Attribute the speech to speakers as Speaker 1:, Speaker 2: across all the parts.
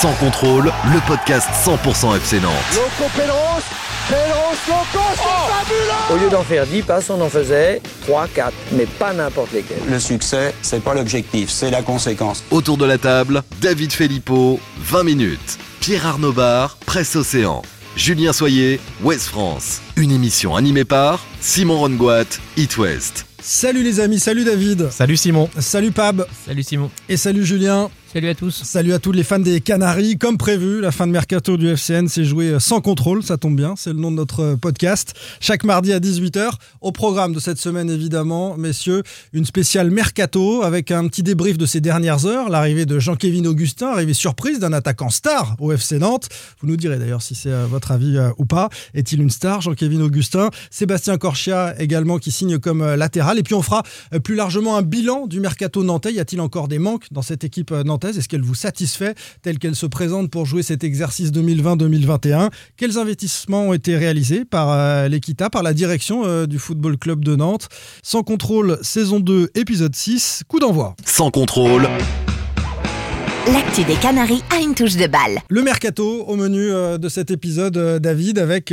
Speaker 1: Sans contrôle, le podcast 100% FC Nantes.
Speaker 2: Loco Loco, c'est fabuleux
Speaker 3: Au lieu d'en faire 10 passes, on en faisait 3, 4, mais pas n'importe lesquels.
Speaker 4: Le succès, c'est pas l'objectif, c'est la conséquence.
Speaker 1: Autour de la table, David Filippo, 20 minutes. Pierre Arnaud Bar, Presse Océan. Julien Soyer, Ouest France. Une émission animée par Simon Rongoat, It West.
Speaker 5: Salut les amis, salut David.
Speaker 6: Salut Simon.
Speaker 5: Salut Pab.
Speaker 7: Salut Simon.
Speaker 5: Et salut Julien.
Speaker 7: Salut à tous.
Speaker 5: Salut à tous les fans des Canaries. Comme prévu, la fin de mercato du FCN s'est jouée sans contrôle, ça tombe bien, c'est le nom de notre podcast. Chaque mardi à 18h, au programme de cette semaine évidemment, messieurs, une spéciale mercato avec un petit débrief de ces dernières heures, l'arrivée de Jean-Kévin Augustin, arrivée surprise d'un attaquant star au FC Nantes. Vous nous direz d'ailleurs si c'est votre avis euh, ou pas. Est-il une star, Jean-Kévin Augustin? Sébastien Corchia également qui signe comme euh, latéral. Et puis on fera euh, plus largement un bilan du mercato nantais. Y a-t-il encore des manques dans cette équipe nantaise? Est-ce qu'elle vous satisfait telle qu'elle se présente pour jouer cet exercice 2020-2021 Quels investissements ont été réalisés par euh, l'Equita, par la direction euh, du Football Club de Nantes? Sans contrôle, saison 2, épisode 6, coup d'envoi.
Speaker 1: Sans contrôle.
Speaker 8: L'actu des Canaries a une touche de balle.
Speaker 5: Le mercato au menu euh, de cet épisode, David, avec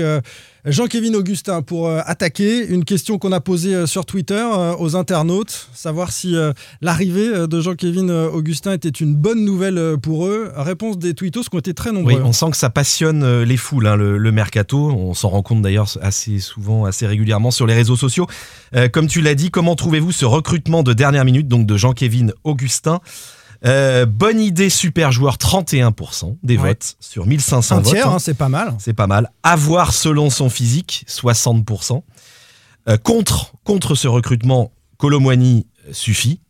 Speaker 5: Jean-Kévin Augustin pour euh, attaquer. Une question qu'on a posée euh, sur Twitter euh, aux internautes, savoir si l'arrivée de Jean-Kévin Augustin était une bonne nouvelle pour eux. Réponse des tweetos qui ont été très nombreux.
Speaker 6: Oui, on sent que ça passionne les foules, hein, le, mercato. On s'en rend compte d'ailleurs assez souvent, assez régulièrement sur les réseaux sociaux. comme tu l'as dit, comment trouvez-vous ce recrutement de dernière minute donc de Jean-Kévin Augustin? Euh, bonne idée, super joueur, 31% des votes sur 1500
Speaker 5: Un
Speaker 6: votes.
Speaker 5: Tiers, hein, c'est pas mal.
Speaker 6: C'est pas mal. Avoir selon son physique, 60%. Euh, contre, contre ce recrutement, Colomwani suffit,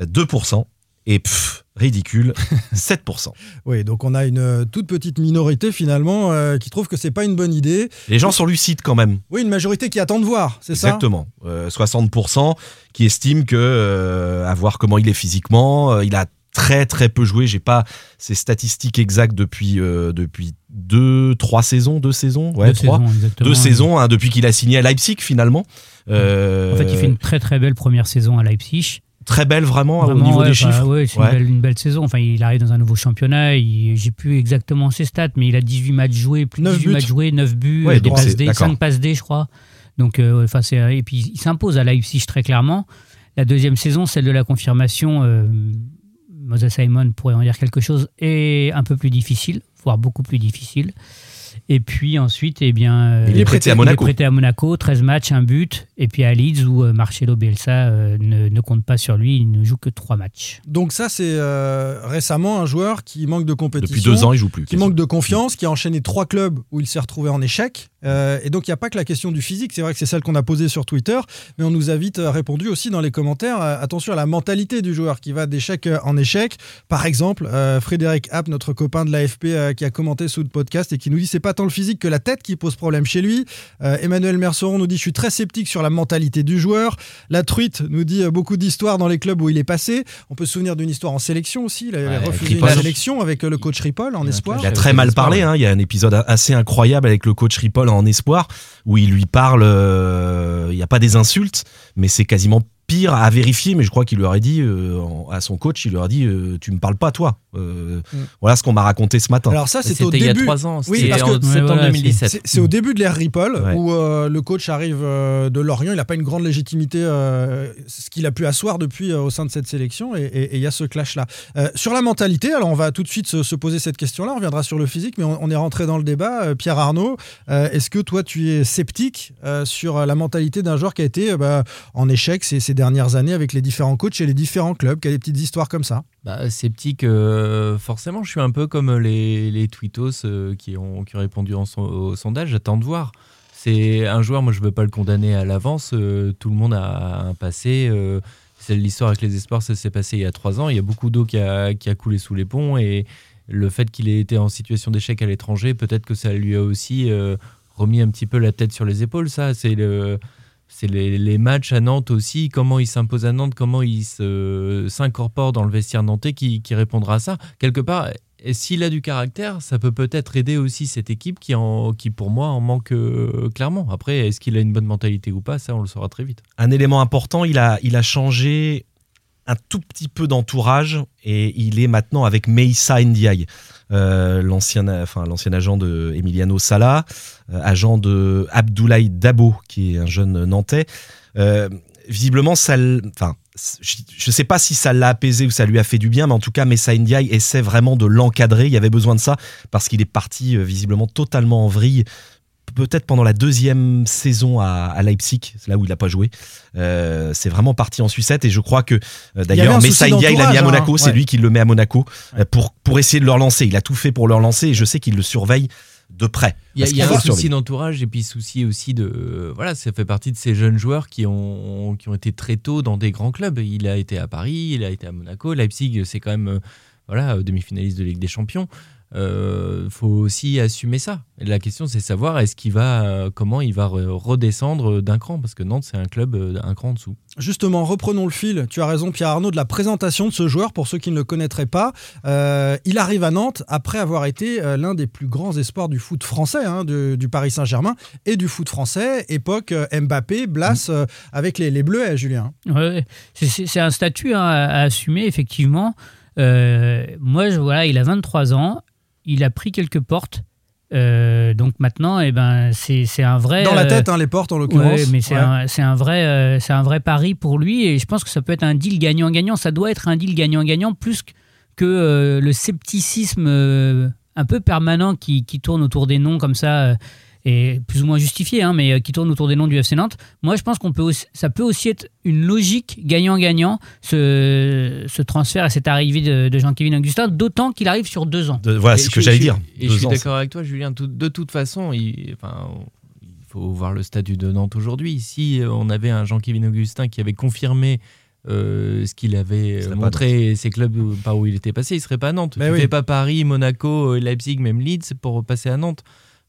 Speaker 6: 2%. Et pff, ridicule, 7%.
Speaker 5: oui, donc on a une euh, toute petite minorité finalement qui trouve que c'est pas une bonne idée.
Speaker 6: Les gens sont lucides quand même.
Speaker 5: Oui, une majorité qui attend de voir, c'est
Speaker 6: ça? Exactement. 60% qui estiment que, à voir comment il est physiquement, il a très très peu joué. J'ai pas ces statistiques exactes depuis euh, depuis deux trois saisons, deux saisons, ouais
Speaker 7: deux trois, saisons,
Speaker 6: deux saisons hein, depuis qu'il a signé à Leipzig finalement.
Speaker 7: Euh, en fait, il fait une très très belle première saison à Leipzig.
Speaker 6: Très belle vraiment, au niveau des chiffres.
Speaker 7: Oui, c'est une, belle saison. Enfin, il arrive dans un nouveau championnat. J'ai plus exactement ses stats, mais il a 18 matchs joués, plus de 18 matchs joués, 9 buts, des passes D, 5 passes D, je crois. Donc, euh, enfin, et puis il s'impose à Leipzig très clairement. La deuxième saison, celle de la confirmation, Moses Simon pourrait en dire quelque chose, est un peu plus difficile, voire beaucoup plus difficile. Et puis ensuite, eh bien,
Speaker 6: euh, il est prêté à Monaco.
Speaker 7: Il est prêté à Monaco, 13 matchs, un but. Et puis à Leeds, où euh, Marcelo Bielsa euh, ne, compte pas sur lui, il ne joue que 3 matchs.
Speaker 5: Donc ça, c'est récemment un joueur qui manque de compétition.
Speaker 6: Depuis deux ans, il joue plus.
Speaker 5: Qui manque de confiance, qui a enchaîné trois clubs où il s'est retrouvé en échec. Et donc il n'y a pas que la question du physique, c'est vrai que c'est celle qu'on a posée sur Twitter, mais on nous a vite répondu aussi dans les commentaires, attention à la mentalité du joueur qui va d'échec en échec. Par exemple, Frédéric App, notre copain de l'AFP, qui a commenté sous le podcast et qui nous dit c'est pas tant le physique que la tête qui pose problème chez lui. Euh, Emmanuel Merceron nous dit Je suis très sceptique sur la mentalité du joueur. La truite nous dit euh, beaucoup d'histoires dans les clubs où il est passé. On peut se souvenir d'une histoire en sélection aussi. Il a refusé une sélection avec euh, le coach Ripoll en espoir.
Speaker 6: Il a très mal parlé. Hein. Il y a un épisode assez incroyable avec le coach Ripoll en espoir où il lui parle. il n'y a pas des insultes, mais c'est quasiment pire à vérifier, mais je crois qu'il lui aurait dit à son coach, il lui aurait dit Tu me parles pas, toi. Euh, mm. Voilà ce qu'on m'a raconté ce matin.
Speaker 5: Alors ça,
Speaker 7: c'était
Speaker 5: au début.
Speaker 7: il y a trois ans.
Speaker 5: Oui, parce
Speaker 7: en septembre 2017.
Speaker 5: C'est au début de l'ère Ripoll où euh, le coach arrive euh, de Lorient. Il n'a pas une grande légitimité, ce qu'il a pu asseoir depuis au sein de cette sélection, et il y a ce clash-là. sur la mentalité, alors on va tout de suite se, poser cette question-là. On reviendra sur le physique, mais on, est rentré dans le débat. Pierre Arnaud, est-ce que toi, tu es sceptique sur la mentalité d'un joueur qui a été bah, en échec ces, dernières années avec les différents coachs et les différents clubs, qui a des petites histoires comme ça?
Speaker 9: Bah, Sceptique, euh, forcément, je suis un peu comme les, les tweetos euh, qui, ont, qui ont répondu au sondage. J'attends de voir. C'est un joueur, moi je ne veux pas le condamner à l'avance. Euh, tout le monde a un passé. c'est l'histoire avec les espoirs, ça s'est passé il y a trois ans. Il y a beaucoup d'eau qui a, qui a coulé sous les ponts. Et le fait qu'il ait été en situation d'échec à l'étranger, peut-être que ça lui a aussi remis un petit peu la tête sur les épaules. Ça, c'est le c'est les, matchs à Nantes aussi, comment il s'impose à Nantes, comment il s'incorpore dans le vestiaire nantais qui, répondra à ça. Quelque part, s'il a du caractère, ça peut peut-être aider aussi cette équipe qui, en, qui pour moi, en manque euh, clairement. Après, est-ce qu'il a une bonne mentalité ou pas Ça, on le saura très vite.
Speaker 6: Un élément important, il a, il a changé un tout petit peu d'entourage et il est maintenant avec Meissa Ndiaye, l'ancien, enfin, agent de Emiliano Sala, euh, agent de Abdoulaye Dabo, qui est un jeune Nantais. Euh, visiblement, ça, enfin, je ne sais pas si ça l'a apaisé ou ça lui a fait du bien, mais en tout cas, Messa Ndiaye essaie vraiment de l'encadrer. Il y avait besoin de ça parce qu'il est parti visiblement totalement en vrille peut-être pendant la deuxième saison à, Leipzig, c'est là où il n'a pas joué. Euh, c'est vraiment parti en sucette et je crois que euh, d'ailleurs Messa India il l'a mis à Monaco, hein, c'est lui qui le met à Monaco euh, pour, pour essayer de le relancer. Il a tout fait pour le relancer et je sais qu'il le surveille de près.
Speaker 9: Il y a, un souci d'entourage et puis souci aussi de voilà, ça fait partie de ces jeunes joueurs qui ont qui ont été très tôt dans des grands clubs. Il a été à Paris, il a été à Monaco, Leipzig, c'est quand même voilà demi-finaliste de Ligue des Champions euh, faut aussi assumer ça. Et la question, c'est savoir est-ce qu'il va, euh, comment il va redescendre d'un cran, parce que Nantes, c'est un club euh, un cran en dessous.
Speaker 5: Justement, reprenons le fil. Tu as raison, Pierre Arnaud, de la présentation de ce joueur. Pour ceux qui ne le connaîtraient pas, euh, il arrive à Nantes après avoir été l'un des plus grands espoirs du foot français, hein, du, Paris Saint-Germain et du foot français, époque Mbappé, Blas, mm. avec les, les Bleus, Julien.
Speaker 7: Ouais, c'est un statut hein, à, assumer, effectivement. moi, je, voilà, il a 23 ans il a pris quelques portes. Euh, donc maintenant, eh ben, c'est un vrai.
Speaker 5: Dans la tête, hein, les portes en l'occurrence.
Speaker 7: Oui, mais c'est un, vrai, euh, c'est un vrai pari pour lui et je pense que ça peut être un deal gagnant-gagnant. Ça doit être un deal gagnant-gagnant plus que euh, le scepticisme un peu permanent qui, qui, tourne autour des noms comme ça et plus ou moins justifié, hein, mais euh, qui tourne autour des noms du FC Nantes. Moi, je pense qu'on peut ça peut aussi être une logique gagnant-gagnant ce, ce, transfert et cette arrivée de, Jean-Kévin Augustin, d'autant qu'il arrive sur deux ans.
Speaker 6: voilà, c'est ce que j'allais dire.
Speaker 9: Et je suis d'accord avec toi, Julien. de toute façon, il, enfin, il faut voir le statut de Nantes aujourd'hui. Si euh, on avait un Jean-Kévin Augustin qui avait confirmé euh, ce qu'il avait montré ses clubs par où il était passé, il serait pas à Nantes. Mais il ne fait pas Paris, Monaco, Leipzig, même Leeds pour passer à Nantes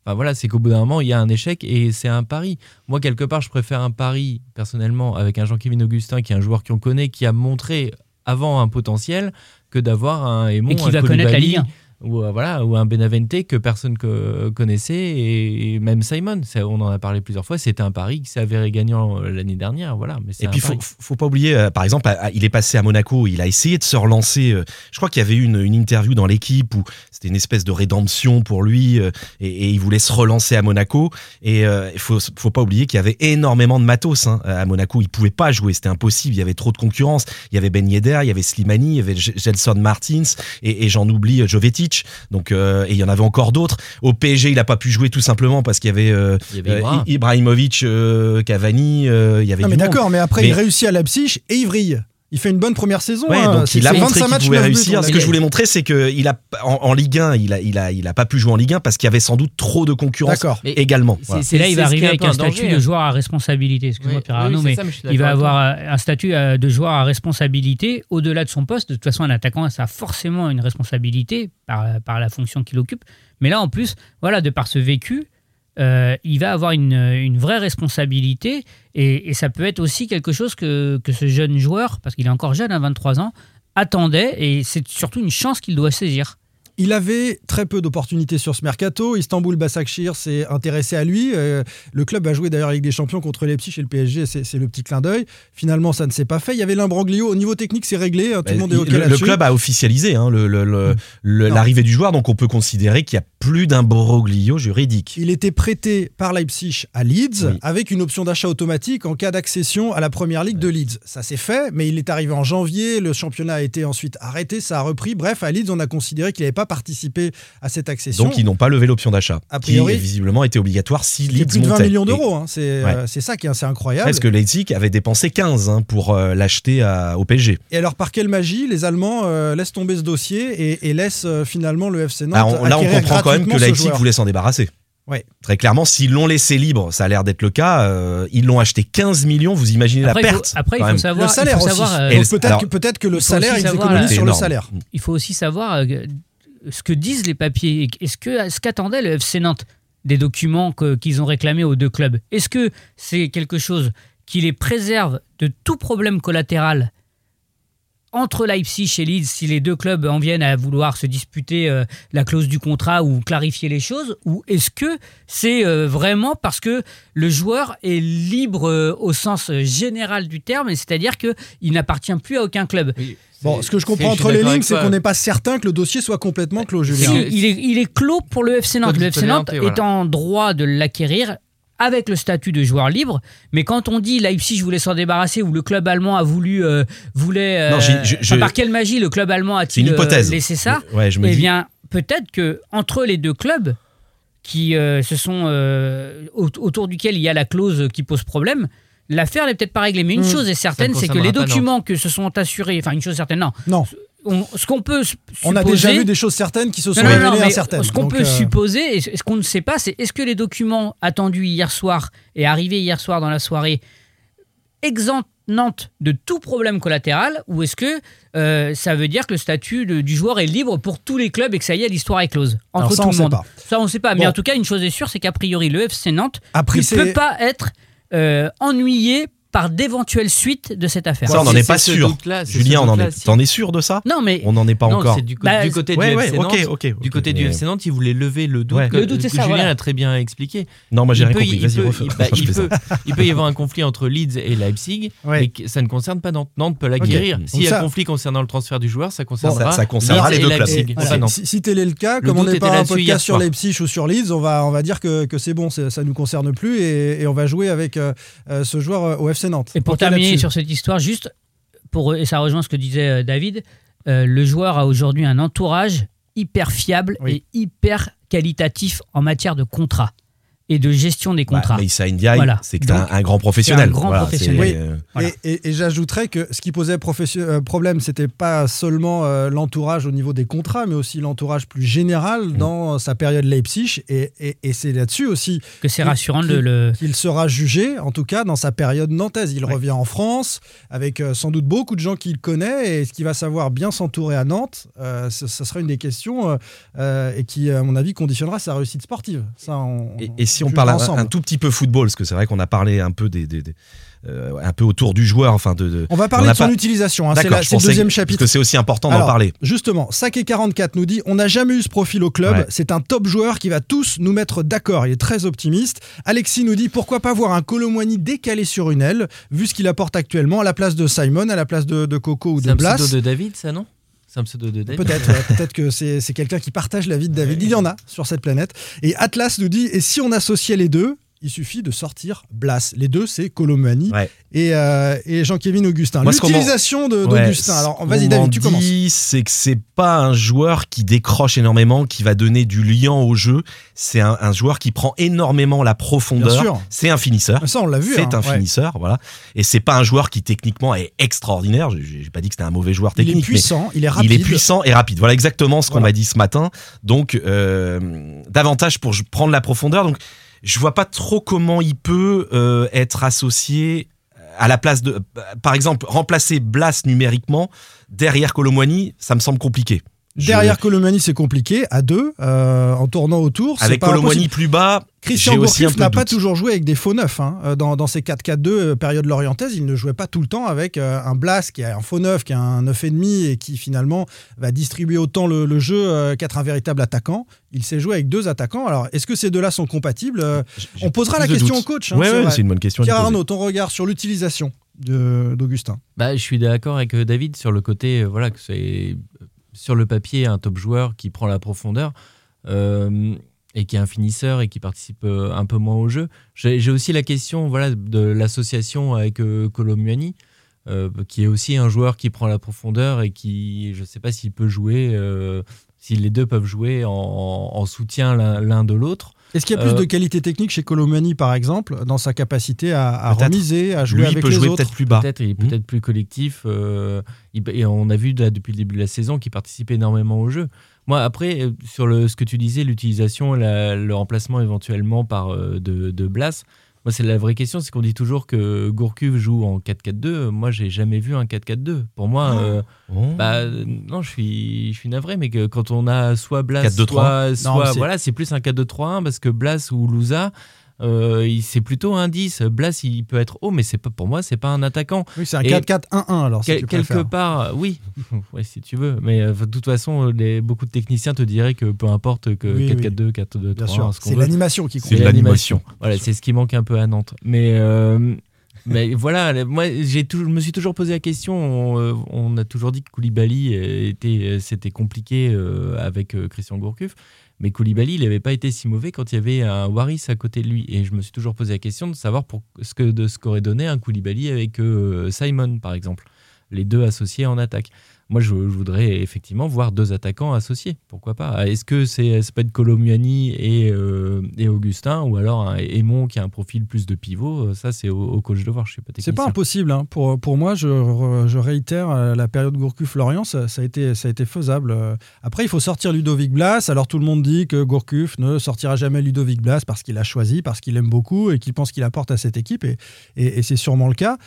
Speaker 9: voilà, c'est qu'au bout d'un moment, il y a un échec et c'est un pari. Moi, quelque part, je préfère un pari, personnellement, avec un Jean-Kévin Augustin, qui est un joueur qu'on connaît, qui a montré avant un potentiel, que d'avoir un Aimon,
Speaker 7: et qui va connaître la Ligue
Speaker 9: ou, euh, voilà, ou un Benavente que personne que, connaissait, et, même Simon, on en a parlé plusieurs fois, c'était un pari qui s'est avéré gagnant euh, l'année dernière. Voilà, mais
Speaker 6: et puis, il faut, faut pas oublier, euh, par exemple, il est passé à Monaco, il a essayé de se relancer. je crois qu'il y avait eu une, une, interview dans l'équipe où c'était une espèce de rédemption pour lui, et, il voulait se relancer à Monaco. Et il faut, faut pas oublier qu'il y avait énormément de matos hein, à Monaco. Il pouvait pas jouer, c'était impossible, il y avait trop de concurrence. Il y avait Ben Yedder, il y avait Slimani, il y avait Gelson Martins, et, et j'en oublie Jovetic. Donc, euh, et il y en avait encore d'autres. Au PSG, il n'a pas pu jouer tout simplement parce qu'il y avait, euh, euh, Ibrahimovic, Cavani. il y avait.
Speaker 5: Ah, mais d'accord, mais après il réussit à Leipzig et il vrille il fait une bonne première saison.
Speaker 6: Ouais, hein. donc il a montré qu'il pouvait réussir. Ce que je voulais montrer, c'est qu'il a en, Ligue 1, il a, il a, il a pas pu jouer en Ligue 1 parce qu'il y avait sans doute trop de concurrence également.
Speaker 7: C'est là il va arriver avec un, statut de joueur à responsabilité. Excuse-moi, Pierre mais il va avoir un statut de joueur à responsabilité au-delà de son poste. De toute façon, un attaquant, ça a forcément une responsabilité par, par la fonction qu'il occupe. Mais là, en plus, voilà, de par ce vécu, euh, il va avoir une, vraie responsabilité et, ça peut être aussi quelque chose que, ce jeune joueur, parce qu'il est encore jeune à 23 ans, attendait et c'est surtout une chance qu'il doit saisir.
Speaker 5: Il avait très peu d'opportunités sur ce mercato. Istanbul Basakshir s'est intéressé à lui. Euh, le club a joué d'ailleurs avec des champions contre Leipzig et le PSG, c'est le petit clin d'œil. Finalement, ça ne s'est pas fait. Il y avait l'imbroglio. Au niveau technique, c'est réglé. Hein, tout le monde est OK
Speaker 6: Le, le club a officialisé hein, l'arrivée du joueur, donc on peut considérer qu'il y a plus d'imbroglio juridique.
Speaker 5: Il était prêté par Leipzig à Leeds avec une option d'achat automatique en cas d'accession à la première ligue de Leeds. Ça s'est fait, mais il est arrivé en janvier. Le championnat a été ensuite arrêté, ça a repris. Bref, à Leeds, on a considéré qu'il n'avait pas participer à cette accession.
Speaker 6: Donc ils n'ont pas levé l'option d'achat, a priori, qui visiblement été obligatoire si Leeds
Speaker 5: plus de 20 millions d'euros, hein. euh, c'est ça qui est assez incroyable.
Speaker 6: Parce que Leipzig avait dépensé 15 hein, pour euh, l'acheter au PSG.
Speaker 5: Et alors par quelle magie les Allemands euh, laissent tomber ce dossier et, laissent finalement le FC Nantes
Speaker 6: Là on comprend quand même que Leipzig voulait s'en débarrasser.
Speaker 5: Ouais.
Speaker 6: Très clairement, s'ils l'ont laissé libre, ça a l'air d'être le cas, ils l'ont acheté 15 millions, vous imaginez la perte.
Speaker 7: après, il faut savoir.
Speaker 5: Le salaire
Speaker 7: aussi.
Speaker 5: Peut-être que, le salaire, ils économisent sur le salaire.
Speaker 7: Il faut aussi savoir ce que disent les papiers. Est-ce que ce qu'attendait le FC Nantes des documents qu'ils ont réclamés aux deux clubs? Est-ce que c'est quelque chose qui les préserve de tout problème collatéral entre Leipzig et Leeds, si les deux clubs en viennent à vouloir se disputer euh, la clause du contrat ou clarifier les choses, ou est-ce que c'est euh, vraiment parce que le joueur est libre euh, au sens général du terme, c'est-à-dire qu'il n'appartient plus à aucun club
Speaker 5: Bon, ce que je comprends entre les lignes, c'est qu'on n'est pas certain que le dossier soit complètement clos, Julien.
Speaker 7: il, est, il, est, clos pour le FC Nantes. Le FC Nantes est en droit de l'acquérir avec le statut de joueur libre. Mais quand on dit Leipzig voulait s'en débarrasser ou le club allemand a voulu, euh, voulait, euh, par quelle magie le club allemand a-t-il euh, laissé ça
Speaker 6: ouais, je me
Speaker 7: Eh bien, peut-être que entre les deux clubs qui se sont autour duquel il y a la clause qui pose problème. L'affaire n'est peut-être pas réglée, mais une hmm. chose est certaine, c'est que les documents que se sont assurés, enfin une chose certaine, non,
Speaker 5: non
Speaker 7: ce qu'on peut
Speaker 5: on a déjà vu des choses certaines qui se sont révélées incertaines.
Speaker 7: Ce qu'on peut euh, supposer et ce qu'on ne sait pas, c'est est-ce que les documents attendus hier soir et arrivés hier soir dans la soirée exemptent Nantes de tout problème collatéral ou est-ce que euh, ça veut dire que le statut du joueur est libre pour tous les clubs et que ça y est, l'histoire est close
Speaker 5: entre
Speaker 7: tout
Speaker 5: le monde?
Speaker 7: Ça, on ne sait pas. Mais en tout cas, une chose est sûre, c'est qu'a priori, le FC Nantes ne peut pas être euh, ennuyé par d'éventuelles suites de cette affaire.
Speaker 6: Ça, on n'en est, pas sûr. Julien, on en est, t'en es sûr de ça?
Speaker 7: Non, mais
Speaker 6: on n'en est pas encore.
Speaker 9: Du, bah, du, côté du FC Nantes, du côté du FC Nantes, il voulait lever le doute.
Speaker 7: Le doute, c'est ça.
Speaker 9: Julien a très bien expliqué.
Speaker 6: Non, moi j'ai rien compris.
Speaker 9: Bah, il peut y avoir un conflit entre Leeds et Leipzig, mais ça ne concerne pas Nantes. Nantes peut l'acquérir. S'il y a un conflit concernant le transfert du joueur, ça concernera.
Speaker 6: Ça concernera les deux clubs.
Speaker 5: Si tel est le cas, comme on n'est pas un podcast sur Leipzig ou sur Leeds, on va dire que c'est bon, ça ne nous concerne plus et on va jouer avec ce joueur au FC Nantes.
Speaker 7: Et pour terminer sur cette histoire, juste, pour, et ça rejoint ce que disait euh, David, euh, le joueur a aujourd'hui un entourage hyper fiable et hyper qualitatif en matière de contrat et de gestion des contrats.
Speaker 6: Bah, Issa Ndiaye, c'est que un, un, grand professionnel.
Speaker 7: Un grand professionnel.
Speaker 5: Euh, et, et, j'ajouterais que ce qui posait euh, problème, c'était pas seulement euh, l'entourage au niveau des contrats, mais aussi l'entourage plus général mm. dans sa période Leipzig. Et, c'est là-dessus aussi
Speaker 7: que c'est rassurant qu'il le...
Speaker 5: sera jugé, en tout cas dans sa période nantaise. Il revient en France avec sans doute beaucoup de gens qu'il connaît et ce qu'il va savoir bien s'entourer à Nantes, ce, sera une des questions et qui, à mon avis, conditionnera sa réussite sportive. Ça,
Speaker 6: et si on parle un, tout petit peu football, parce que c'est vrai qu'on a parlé un peu des, euh, un peu autour du joueur. Enfin de,
Speaker 5: on va parler de son utilisation. Hein, c'est le deuxième chapitre.
Speaker 6: Parce que c'est aussi important d'en parler.
Speaker 5: Justement, Saké44 nous dit on n'a jamais eu ce profil au club. C'est un top joueur qui va tous nous mettre d'accord. Il est très optimiste. Alexis nous dit pourquoi pas voir un Colomwani décalé sur une aile, vu ce qu'il apporte actuellement à la place de Simon, à la place de, Coco ou de Blas.
Speaker 9: C'est un pseudo de David, ça non? C'est un pseudo de David.
Speaker 5: Peut-être, peut-être que c'est quelqu'un qui partage la vie de David. Il y en a sur cette planète. Et Atlas nous dit et si on associait les deux, il suffit de sortir Blas. Les deux, c'est Colomani et, euh, et Jean-Kévin Augustin. L'utilisation d'Augustin. Alors, vas-y, David, tu commences.
Speaker 6: c'est que c'est pas un joueur qui décroche énormément, qui va donner du lien au jeu. C'est un, joueur qui prend énormément la profondeur. C'est un finisseur.
Speaker 5: Ça, on l'a vu.
Speaker 6: C'est
Speaker 5: hein,
Speaker 6: un finisseur, voilà. Et c'est pas un joueur qui techniquement est extraordinaire. J'ai pas dit que c'était un mauvais joueur technique. Il est
Speaker 5: puissant, il est rapide.
Speaker 6: Il est puissant et rapide. Voilà exactement ce qu'on m'a dit ce matin. Donc, euh, davantage pour prendre la profondeur. Donc, je vois pas trop comment il peut euh, être associé à la place de, par exemple, remplacer Blas numériquement derrière Colomwani, ça me semble compliqué.
Speaker 5: Derrière Colomani, c'est compliqué, à deux, euh, en tournant autour.
Speaker 6: Avec Colomani plus bas,
Speaker 5: Christian Gourcuff n'a pas toujours joué avec des faux neufs. Hein. Euh, dans, dans, ces 4-4-2 euh, période lorientaise, il ne jouait pas tout le temps avec un Blas qui a un faux neuf, qui a un 9,5 et qui finalement va distribuer autant le, jeu qu'être un véritable attaquant. Il s'est joué avec deux attaquants. Alors, est-ce que ces deux-là sont compatibles On posera la question au coach.
Speaker 6: Hein, oui, c'est une bonne question.
Speaker 5: Pierre Arnaud, ton regard sur l'utilisation d'Augustin?
Speaker 9: Bah, Je suis d'accord avec David sur le côté voilà, que c'est sur le papier un top joueur qui prend la profondeur euh, et qui est un finisseur et qui participe euh, un peu moins au jeu. J'ai aussi la question voilà, de l'association avec euh, Colomuani, qui est aussi un joueur qui prend la profondeur et qui, je ne sais pas s'il peut jouer, si les deux peuvent jouer en soutien l'un de l'autre.
Speaker 5: Est-ce qu'il y a plus euh, de qualité technique chez Colomani, par exemple, dans sa capacité à, remiser, à jouer
Speaker 6: Lui,
Speaker 5: avec
Speaker 6: il peut
Speaker 5: les
Speaker 6: jouer
Speaker 5: autres
Speaker 6: peut-être plus bas.
Speaker 9: Peut-être, il est hmm. peut-être plus collectif. Euh, et on a vu depuis le début de la saison qu'il participe énormément au jeu. Moi, après, euh, sur le, ce que tu disais, l'utilisation, le remplacement éventuellement par de, de Blas, moi, c'est la vraie question, c'est qu'on dit toujours que Gourcuff joue en 4-4-2. Moi, j'ai jamais vu un 4-4-2. Pour moi, oh. Oh. bah non, je suis, je suis navré, mais que quand on a soit Blas, soit, soit voilà, c'est plus un 4-2-3-1 parce que Blas ou Louza, Euh, c'est plutôt un 10. Blas, il peut être haut, mais c'est pas pour moi, c'est pas un attaquant.
Speaker 5: Oui, c'est un 4-4-1-1 alors. Si
Speaker 9: quelque part, oui, ouais, si tu veux. Mais euh, de toute façon, les, beaucoup de techniciens te diraient que peu importe que 4-4-2, 4-2-3.
Speaker 5: C'est l'animation qui compte.
Speaker 9: C'est l'animation. Voilà, c'est ce qui manque un peu à Nantes. Mais euh, mais voilà, moi, j'ai je me suis toujours posé la question. On, a toujours dit que Koulibaly était, c'était compliqué avec Christian Gourcuff. Mais Koulibaly, il n'avait pas été si mauvais quand il y avait un Waris à côté de lui. Et je me suis toujours posé la question de savoir pour ce de qu'aurait donné un Koulibaly avec euh, Simon, par exemple. Les deux associés en attaque. Moi, je, voudrais effectivement voir deux attaquants associés. Pourquoi pas Est-ce que c'est pas être Colomiani et, euh, et, Augustin ou alors un Aimon qui a un profil plus de pivot Ça, c'est au, coach de voir. Je suis pas
Speaker 5: C'est pas impossible. Hein. Pour, pour moi, je, je réitère euh, la période Gourcuff-Lorient, ça, a été, ça a été faisable. Euh, après, il faut sortir Ludovic Blas. Alors, tout le monde dit que Gourcuff ne sortira jamais Ludovic Blas parce qu'il a choisi, parce qu'il aime beaucoup et qu'il pense qu'il apporte à cette équipe. Et, et, c'est sûrement le cas.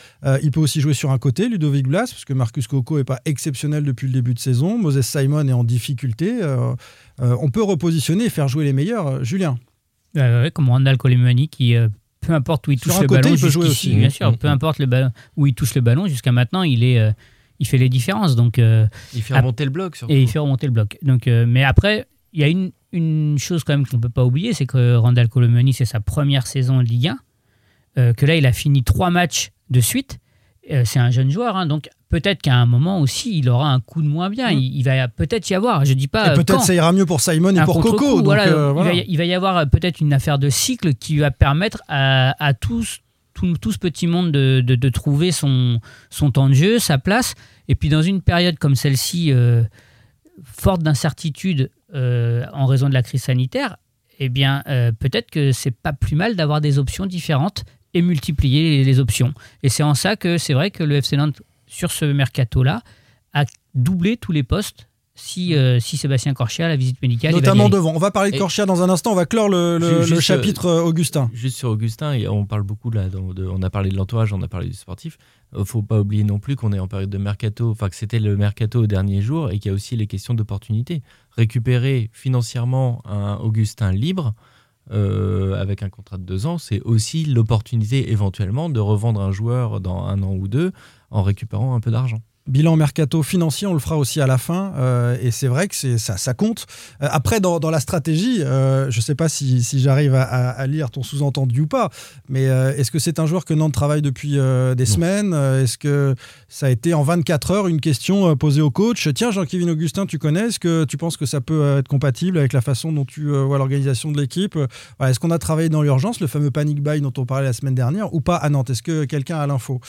Speaker 5: il peut aussi jouer sur un côté, Ludovic Blas, parce que Marcus Coco n'est pas exceptionnel depuis le début de saison. Moses Simon est en difficulté. Euh, euh, on peut repositionner et faire jouer les meilleurs. Euh, Julien
Speaker 7: Comme Randall Colemani qui peu importe où il touche le ballon,
Speaker 5: il peut jouer aussi.
Speaker 7: Bien sûr, peu importe le ballon, où il touche le ballon, jusqu'à maintenant, il est, il fait les différences. Donc,
Speaker 9: il fait remonter le bloc.
Speaker 7: Surtout. Et il fait remonter le bloc. Donc, mais après, il y a une, une chose quand même qu'on ne peut pas oublier, c'est que Randall Colomani, c'est sa première saison en Ligue 1, que là, il a fini trois matchs de suite. C'est un jeune joueur, hein, donc peut-être qu'à un moment aussi, il aura un coup de moins bien. Mm. Il, va peut-être y avoir, je dis pas.
Speaker 5: peut-être ça ira mieux pour Simon et pour Coco.
Speaker 7: Euh, il, va, y avoir euh, peut-être une affaire de cycle qui va permettre à, tous, tout, ce petit monde de, trouver son, son temps de jeu, sa place. Et puis dans une période comme celle-ci, euh, forte d'incertitude en raison de la crise sanitaire, eh bien, peut-être que c'est pas plus mal d'avoir des options différentes et multiplier les options. Et c'est en ça que c'est vrai que le FC Nantes sur ce mercato-là, a doublé tous les postes si, euh, si Sébastien Corchia la visite médicale.
Speaker 5: Notamment devant. On va parler de Corchia dans un instant. On va clore le, chapitre euh, Augustin.
Speaker 9: Juste sur Augustin, on parle beaucoup là. on a parlé de l'entourage, on a parlé du sportif. Il euh, faut pas oublier non plus qu'on est en période de mercato, enfin que c'était le mercato au dernier jour et qu'il y a aussi les questions d'opportunité. Récupérer financièrement un Augustin libre. Avec un contrat de deux ans, c'est aussi l'opportunité éventuellement de revendre un joueur dans un an ou deux en récupérant un peu d'argent.
Speaker 5: Bilan mercato financier, on le fera aussi à la fin. Euh, et c'est vrai que ça, ça compte. Euh, après, dans, la stratégie, euh, je ne sais pas si, j'arrive à, lire ton sous-entendu ou pas, mais est-ce que c'est un joueur que Nantes travaille depuis des semaines Est-ce que ça a été en 24 heures une question posée au coach? Tiens, Jean-Kévin Augustin, tu connais Est-ce que tu penses que ça peut être compatible avec la façon dont tu vois l'organisation de l'équipe? Est-ce qu'on a travaillé dans l'urgence, le fameux panic buy dont on parlait la semaine dernière, ou pas? À Nantes Est-ce que quelqu'un a l'info?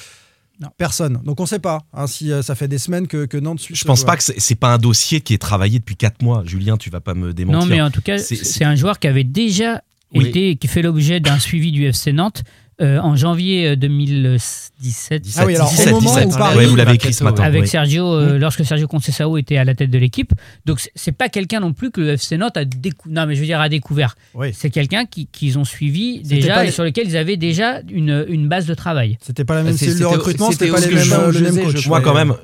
Speaker 5: Non. Personne. Donc on ne sait pas hein, si euh, ça fait des semaines que, que Nantes suit.
Speaker 6: Je pense pas que c'est pas un dossier qui est travaillé depuis 4 mois. Julien, tu vas pas me démentir.
Speaker 7: Non, mais en tout cas, c'est un joueur qui avait déjà été, qui fait l'objet d'un suivi du FC Nantes euh, en janvier 2017.
Speaker 5: Euh, ah oui, alors au moment où
Speaker 6: vous l'avez écrit ce matin.
Speaker 7: Avec Sergio, euh, lorsque Sergio Conceição était à la tête de l'équipe. Donc c'est pas quelqu'un non plus que le FC Nantes a découvert. Non, mais je veux dire a découvert. C'est quelqu'un qu'ils ont suivi déjà et sur lequel ils avaient déjà une, une base de travail.
Speaker 5: C'était pas la même cellule de recrutement, c'était pas les mêmes, le même coach.
Speaker 6: Moi quand même,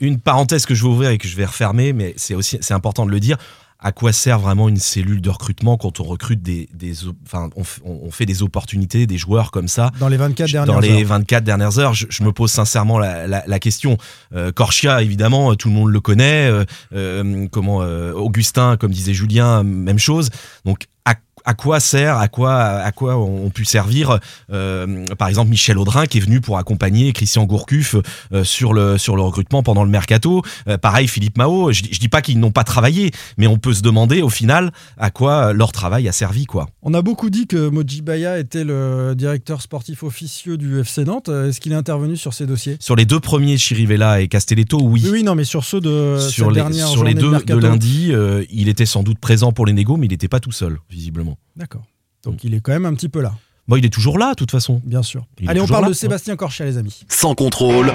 Speaker 6: une parenthèse que je vais ouvrir et que je vais refermer, mais c'est aussi c'est important de le dire à quoi sert vraiment une cellule de recrutement quand on recrute des, des enfin, on, fait des opportunités, des joueurs comme ça?
Speaker 5: Dans les 24 dernières
Speaker 6: heures. Dans les 24 dernières heures, je, me pose sincèrement la, la, question. Euh, Corchia, évidemment, tout le monde le connaît. Euh, euh, comment Augustin, comme disait Julien, même chose. Donc à quoi sert, à quoi, à quoi ont pu servir, euh, par exemple, Michel Audrin qui est venu pour accompagner Christian Gourcuff euh, sur, le, sur le recrutement pendant le mercato. Euh, pareil, Philippe Mao, je, je dis pas qu'ils n'ont pas travaillé, mais on peut se demander au final à quoi leur travail a servi. quoi.
Speaker 5: On a beaucoup dit que Moji Baya était le directeur sportif officieux du FC Nantes. Est-ce qu'il est intervenu sur ces dossiers?
Speaker 6: Sur les deux premiers, Chirivella et Castelletto, oui.
Speaker 5: Oui, non, mais sur ceux de
Speaker 6: sur
Speaker 5: les,
Speaker 6: Sur les deux de, lundi, il était sans doute présent pour les négos, mais il n'était pas tout seul, visiblement.
Speaker 5: D'accord. Donc il est quand même un petit peu là.
Speaker 6: Bon, il est toujours là, de toute façon.
Speaker 5: Bien sûr. Allez, on parle de Sébastien Corchia, les amis.
Speaker 1: Sans contrôle.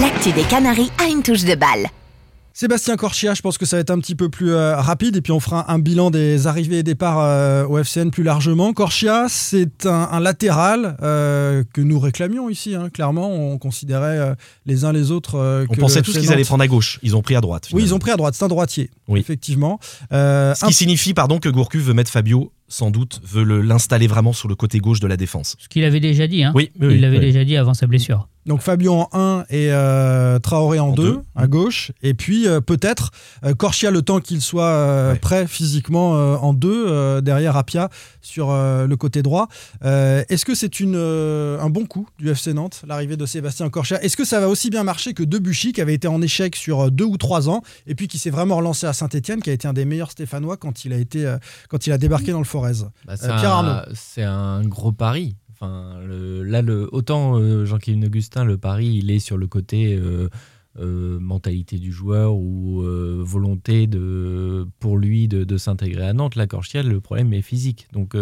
Speaker 8: L'actu des Canaries a une touche de balle.
Speaker 5: Sébastien Corchia, je pense que ça va être un petit peu plus euh, rapide et puis on fera un bilan des arrivées et départs euh, au FCN plus largement. Corchia, c'est un, latéral euh, que nous réclamions ici, hein, clairement. On considérait les uns les autres.
Speaker 6: on pensait tous qu'ils allaient prendre à gauche. Ils ont pris à droite.
Speaker 5: Oui, ils ont pris à droite. C'est un droitier, oui. effectivement.
Speaker 6: Ce qui signifie pardon, que Gourcuff veut mettre Fabio sans doute, veut l'installer vraiment sur le côté gauche de la défense.
Speaker 7: Ce qu'il avait déjà dit. Hein.
Speaker 6: Oui,
Speaker 7: il l'avait déjà dit avant sa blessure.
Speaker 5: Donc Fabio en 1 et euh, Traoré en, 2 à gauche. Et puis euh, peut-être euh, Corchia le temps qu'il soit prêt physiquement en 2 derrière Apia sur le côté droit. Est-ce que c'est un bon coup du FC Nantes, l'arrivée de Sébastien Corchia? Est-ce que ça va aussi bien marcher que Debuchy qui avait été en échec sur 2 ou 3 ans et puis qui s'est vraiment relancé à Saint-Etienne, qui a été un des meilleurs Stéphanois quand il a, été, quand il a débarqué dans le Forez
Speaker 9: bah, Arnaud. C'est un gros pari là, le, autant euh, Jean-Kévin Augustin, le pari, il est sur le côté euh, euh, mentalité du joueur ou volonté de, pour lui de, s'intégrer à Nantes. La Corchiel, le problème est physique. Donc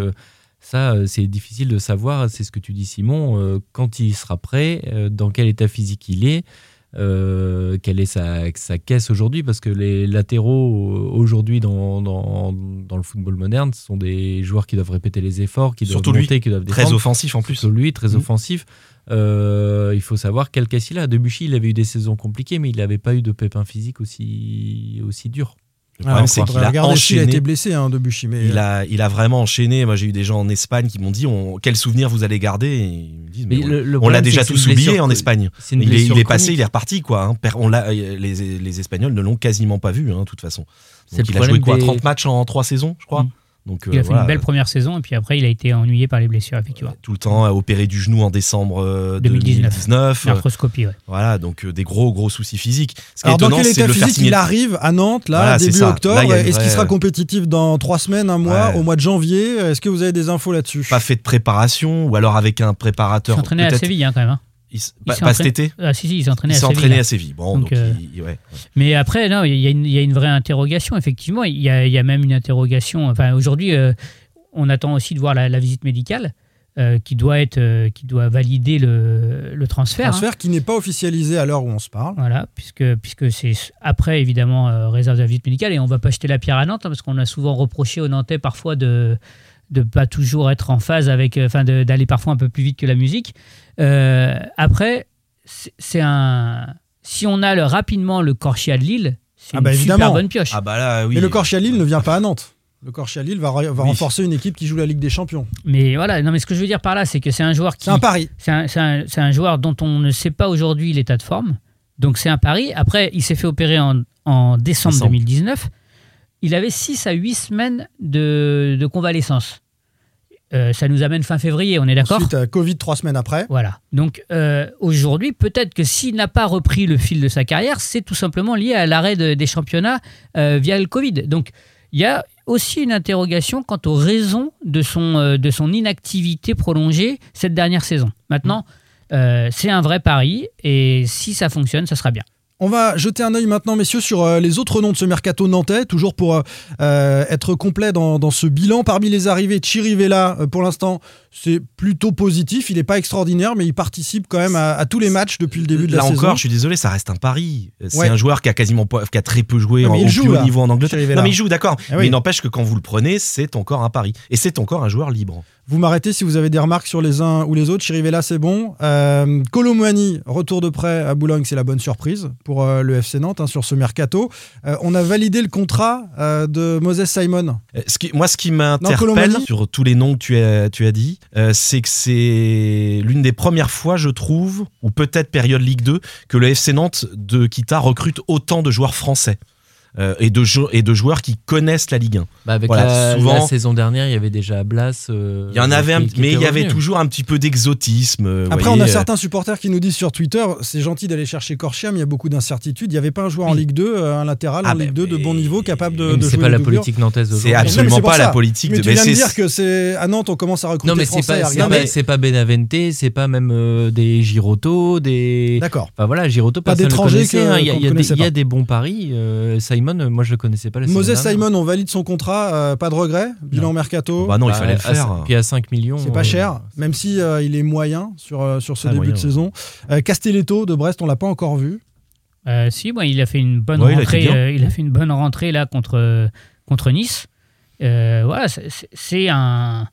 Speaker 9: ça, c'est difficile de savoir. C'est ce que tu dis, Simon. quand il sera prêt, dans quel état physique il est. Euh, quelle est sa, sa caisse aujourd'hui? Parce que les latéraux aujourd'hui dans, dans, dans, le football moderne sont des joueurs qui doivent répéter les efforts, qui
Speaker 6: doivent
Speaker 9: monter,
Speaker 6: qui doivent défendre. Très offensif en plus.
Speaker 9: Surtout lui, très mmh. offensif. Euh, il faut savoir quelle caisse il a. Debuchy, il avait eu des saisons compliquées, mais il n'avait pas eu de pépin physique aussi, aussi dur.
Speaker 5: Le problème, c'est qu'il a enchaîné. Il a été blessé, hein, Debuchy. Mais...
Speaker 6: Il, a, il a vraiment enchaîné. Moi, j'ai eu des gens en Espagne qui m'ont dit on, quel souvenir vous allez garder? On, l'a déjà tous oublié en Espagne. il, est, il est, passé, il est reparti. Quoi, hein. on les, les, Espagnols ne l'ont quasiment pas vu, hein, de toute façon. Donc, il a joué quoi 30 matchs en 3 saisons, je crois?
Speaker 7: Il a euh, fait une belle première saison et puis après il a été ennuyé par les blessures effectivement.
Speaker 6: tout le temps a opéré du genou en décembre 2019.
Speaker 7: Euh, Arthroscopie, ouais.
Speaker 6: Voilà, donc euh, des gros gros soucis physiques.
Speaker 5: Ce Alors dans quel état physique il arrive à Nantes là début octobre? Est-ce qu'il sera compétitif dans trois semaines, un mois, au mois de janvier? Est-ce que vous avez des infos là-dessus?
Speaker 6: Pas fait de préparation ou alors avec un préparateur.
Speaker 7: Il s'entraînait à Séville hein, quand même. Hein.
Speaker 6: Il, pas, cet été?
Speaker 7: Ah si, si, il s'entraînait à
Speaker 6: Séville. à Séville. Bon, donc, ouais,
Speaker 7: Mais après, non, il y, a une, il y, a une vraie interrogation, effectivement. Il y a, il y a même une interrogation. Enfin, aujourd'hui, on attend aussi de voir la, visite médicale. Euh, qui doit être euh, qui doit valider le, le transfert.
Speaker 5: Hein. Transfert qui n'est pas officialisé à l'heure où on se parle.
Speaker 7: Voilà, puisque puisque c'est après évidemment euh, réserve de la visite médicale et on va pas jeter la pierre à Nantes hein, parce qu'on a souvent reproché aux Nantais parfois de de pas toujours être en phase avec, enfin d'aller parfois un peu plus vite que la musique. Après, c'est un si on a le, rapidement le Corchia de Lille, c'est ah bah une super bonne pioche.
Speaker 6: Ah bah là, oui.
Speaker 5: Et le Corchia de Lille ne vient pas à Nantes. Le Corchia Lille va, va renforcer une équipe qui joue la Ligue des Champions.
Speaker 7: Mais voilà, non, mais ce que je veux dire par là, c'est que c'est un joueur qui.
Speaker 5: C'est un pari.
Speaker 7: C'est un, un, joueur dont on ne sait pas aujourd'hui l'état de forme. Donc c'est un pari. Après, il s'est fait opérer en, en décembre, 2019. Il avait 6 à 8 semaines de, de convalescence. Euh, ça nous amène fin février, on est d'accord
Speaker 5: Ensuite, euh, Covid trois semaines après.
Speaker 7: Voilà. Donc euh, aujourd'hui, peut-être que s'il n'a pas repris le fil de sa carrière, c'est tout simplement lié à l'arrêt des championnats via le Covid. Donc il y a aussi une interrogation quant aux raisons de son, euh, de son inactivité prolongée cette dernière saison. Maintenant, euh, c'est un vrai pari et si ça fonctionne, ça sera bien.
Speaker 5: On va jeter un œil maintenant, messieurs, sur euh, les autres noms de ce mercato nantais, toujours pour être complet dans, ce bilan. Parmi les arrivées, Chirivella, pour l'instant, c'est plutôt positif. Il n'est pas extraordinaire, mais il participe quand même à, tous les matchs depuis le début de la saison.
Speaker 6: Là encore, je suis désolé, ça reste un pari. C'est un joueur qui a quasiment qui a très peu joué en, au plus haut niveau en Angleterre. Non, mais il joue, d'accord. Eh mais il n'empêche que quand vous le prenez, c'est encore un pari. Et c'est encore un joueur libre.
Speaker 5: Vous m'arrêtez si vous avez des remarques sur les uns ou les autres. Chirivella, c'est bon. Euh, retour de prêt à Boulogne, c'est la bonne surprise pour euh, le FC Nantes hein, sur ce mercato. Euh, on a validé le contrat euh, de Moses Simon.
Speaker 6: Ce qui, moi, ce qui m'interpelle sur tous les noms que tu as, tu as dit, euh, c'est que c'est l'une des premières fois, je trouve, ou peut-être période Ligue 2, que le FC Nantes de Kita recrute autant de joueurs français. Euh, et, de et de joueurs qui connaissent la Ligue 1.
Speaker 9: Bah avec la, souvent, saison dernière, il y avait déjà Blas. Euh,
Speaker 6: il y en avait, mais il y avait toujours un petit peu d'exotisme. Euh,
Speaker 5: Après, on a certains supporters qui nous disent sur Twitter c'est gentil d'aller chercher Corchia, mais il y a beaucoup d'incertitudes. Il n'y avait pas un joueur en Ligue 2, un latéral en ah, Ligue 2 de bon niveau capable de, de
Speaker 9: jouer. C'est pas la politique nantaise
Speaker 6: C'est absolument pas la politique.
Speaker 5: Mais tu viens de dire que c'est à Nantes, on commence à recruter non, mais.
Speaker 9: C'est pas, Benavente, c'est pas même des Giroto, des.
Speaker 5: D'accord.
Speaker 9: Enfin voilà, Giroto,
Speaker 5: pas d'étrangers.
Speaker 9: Hein. Il y a des bons paris. Simon, moi je le connais pas
Speaker 5: Moses Simon, on valide son contrat, euh, pas de regret, bilan mercato.
Speaker 6: Bah non, il bah, fallait le faire.
Speaker 9: puis à 5 millions.
Speaker 5: C'est pas euh, cher, même si euh, il est moyen sur, sur ce début de saison. Castelletto de Brest, on l'a pas encore vu.
Speaker 7: si, bon, il a fait une bonne rentrée. Il a, fait une bonne rentrée là contre contre Nice. voilà, c'est un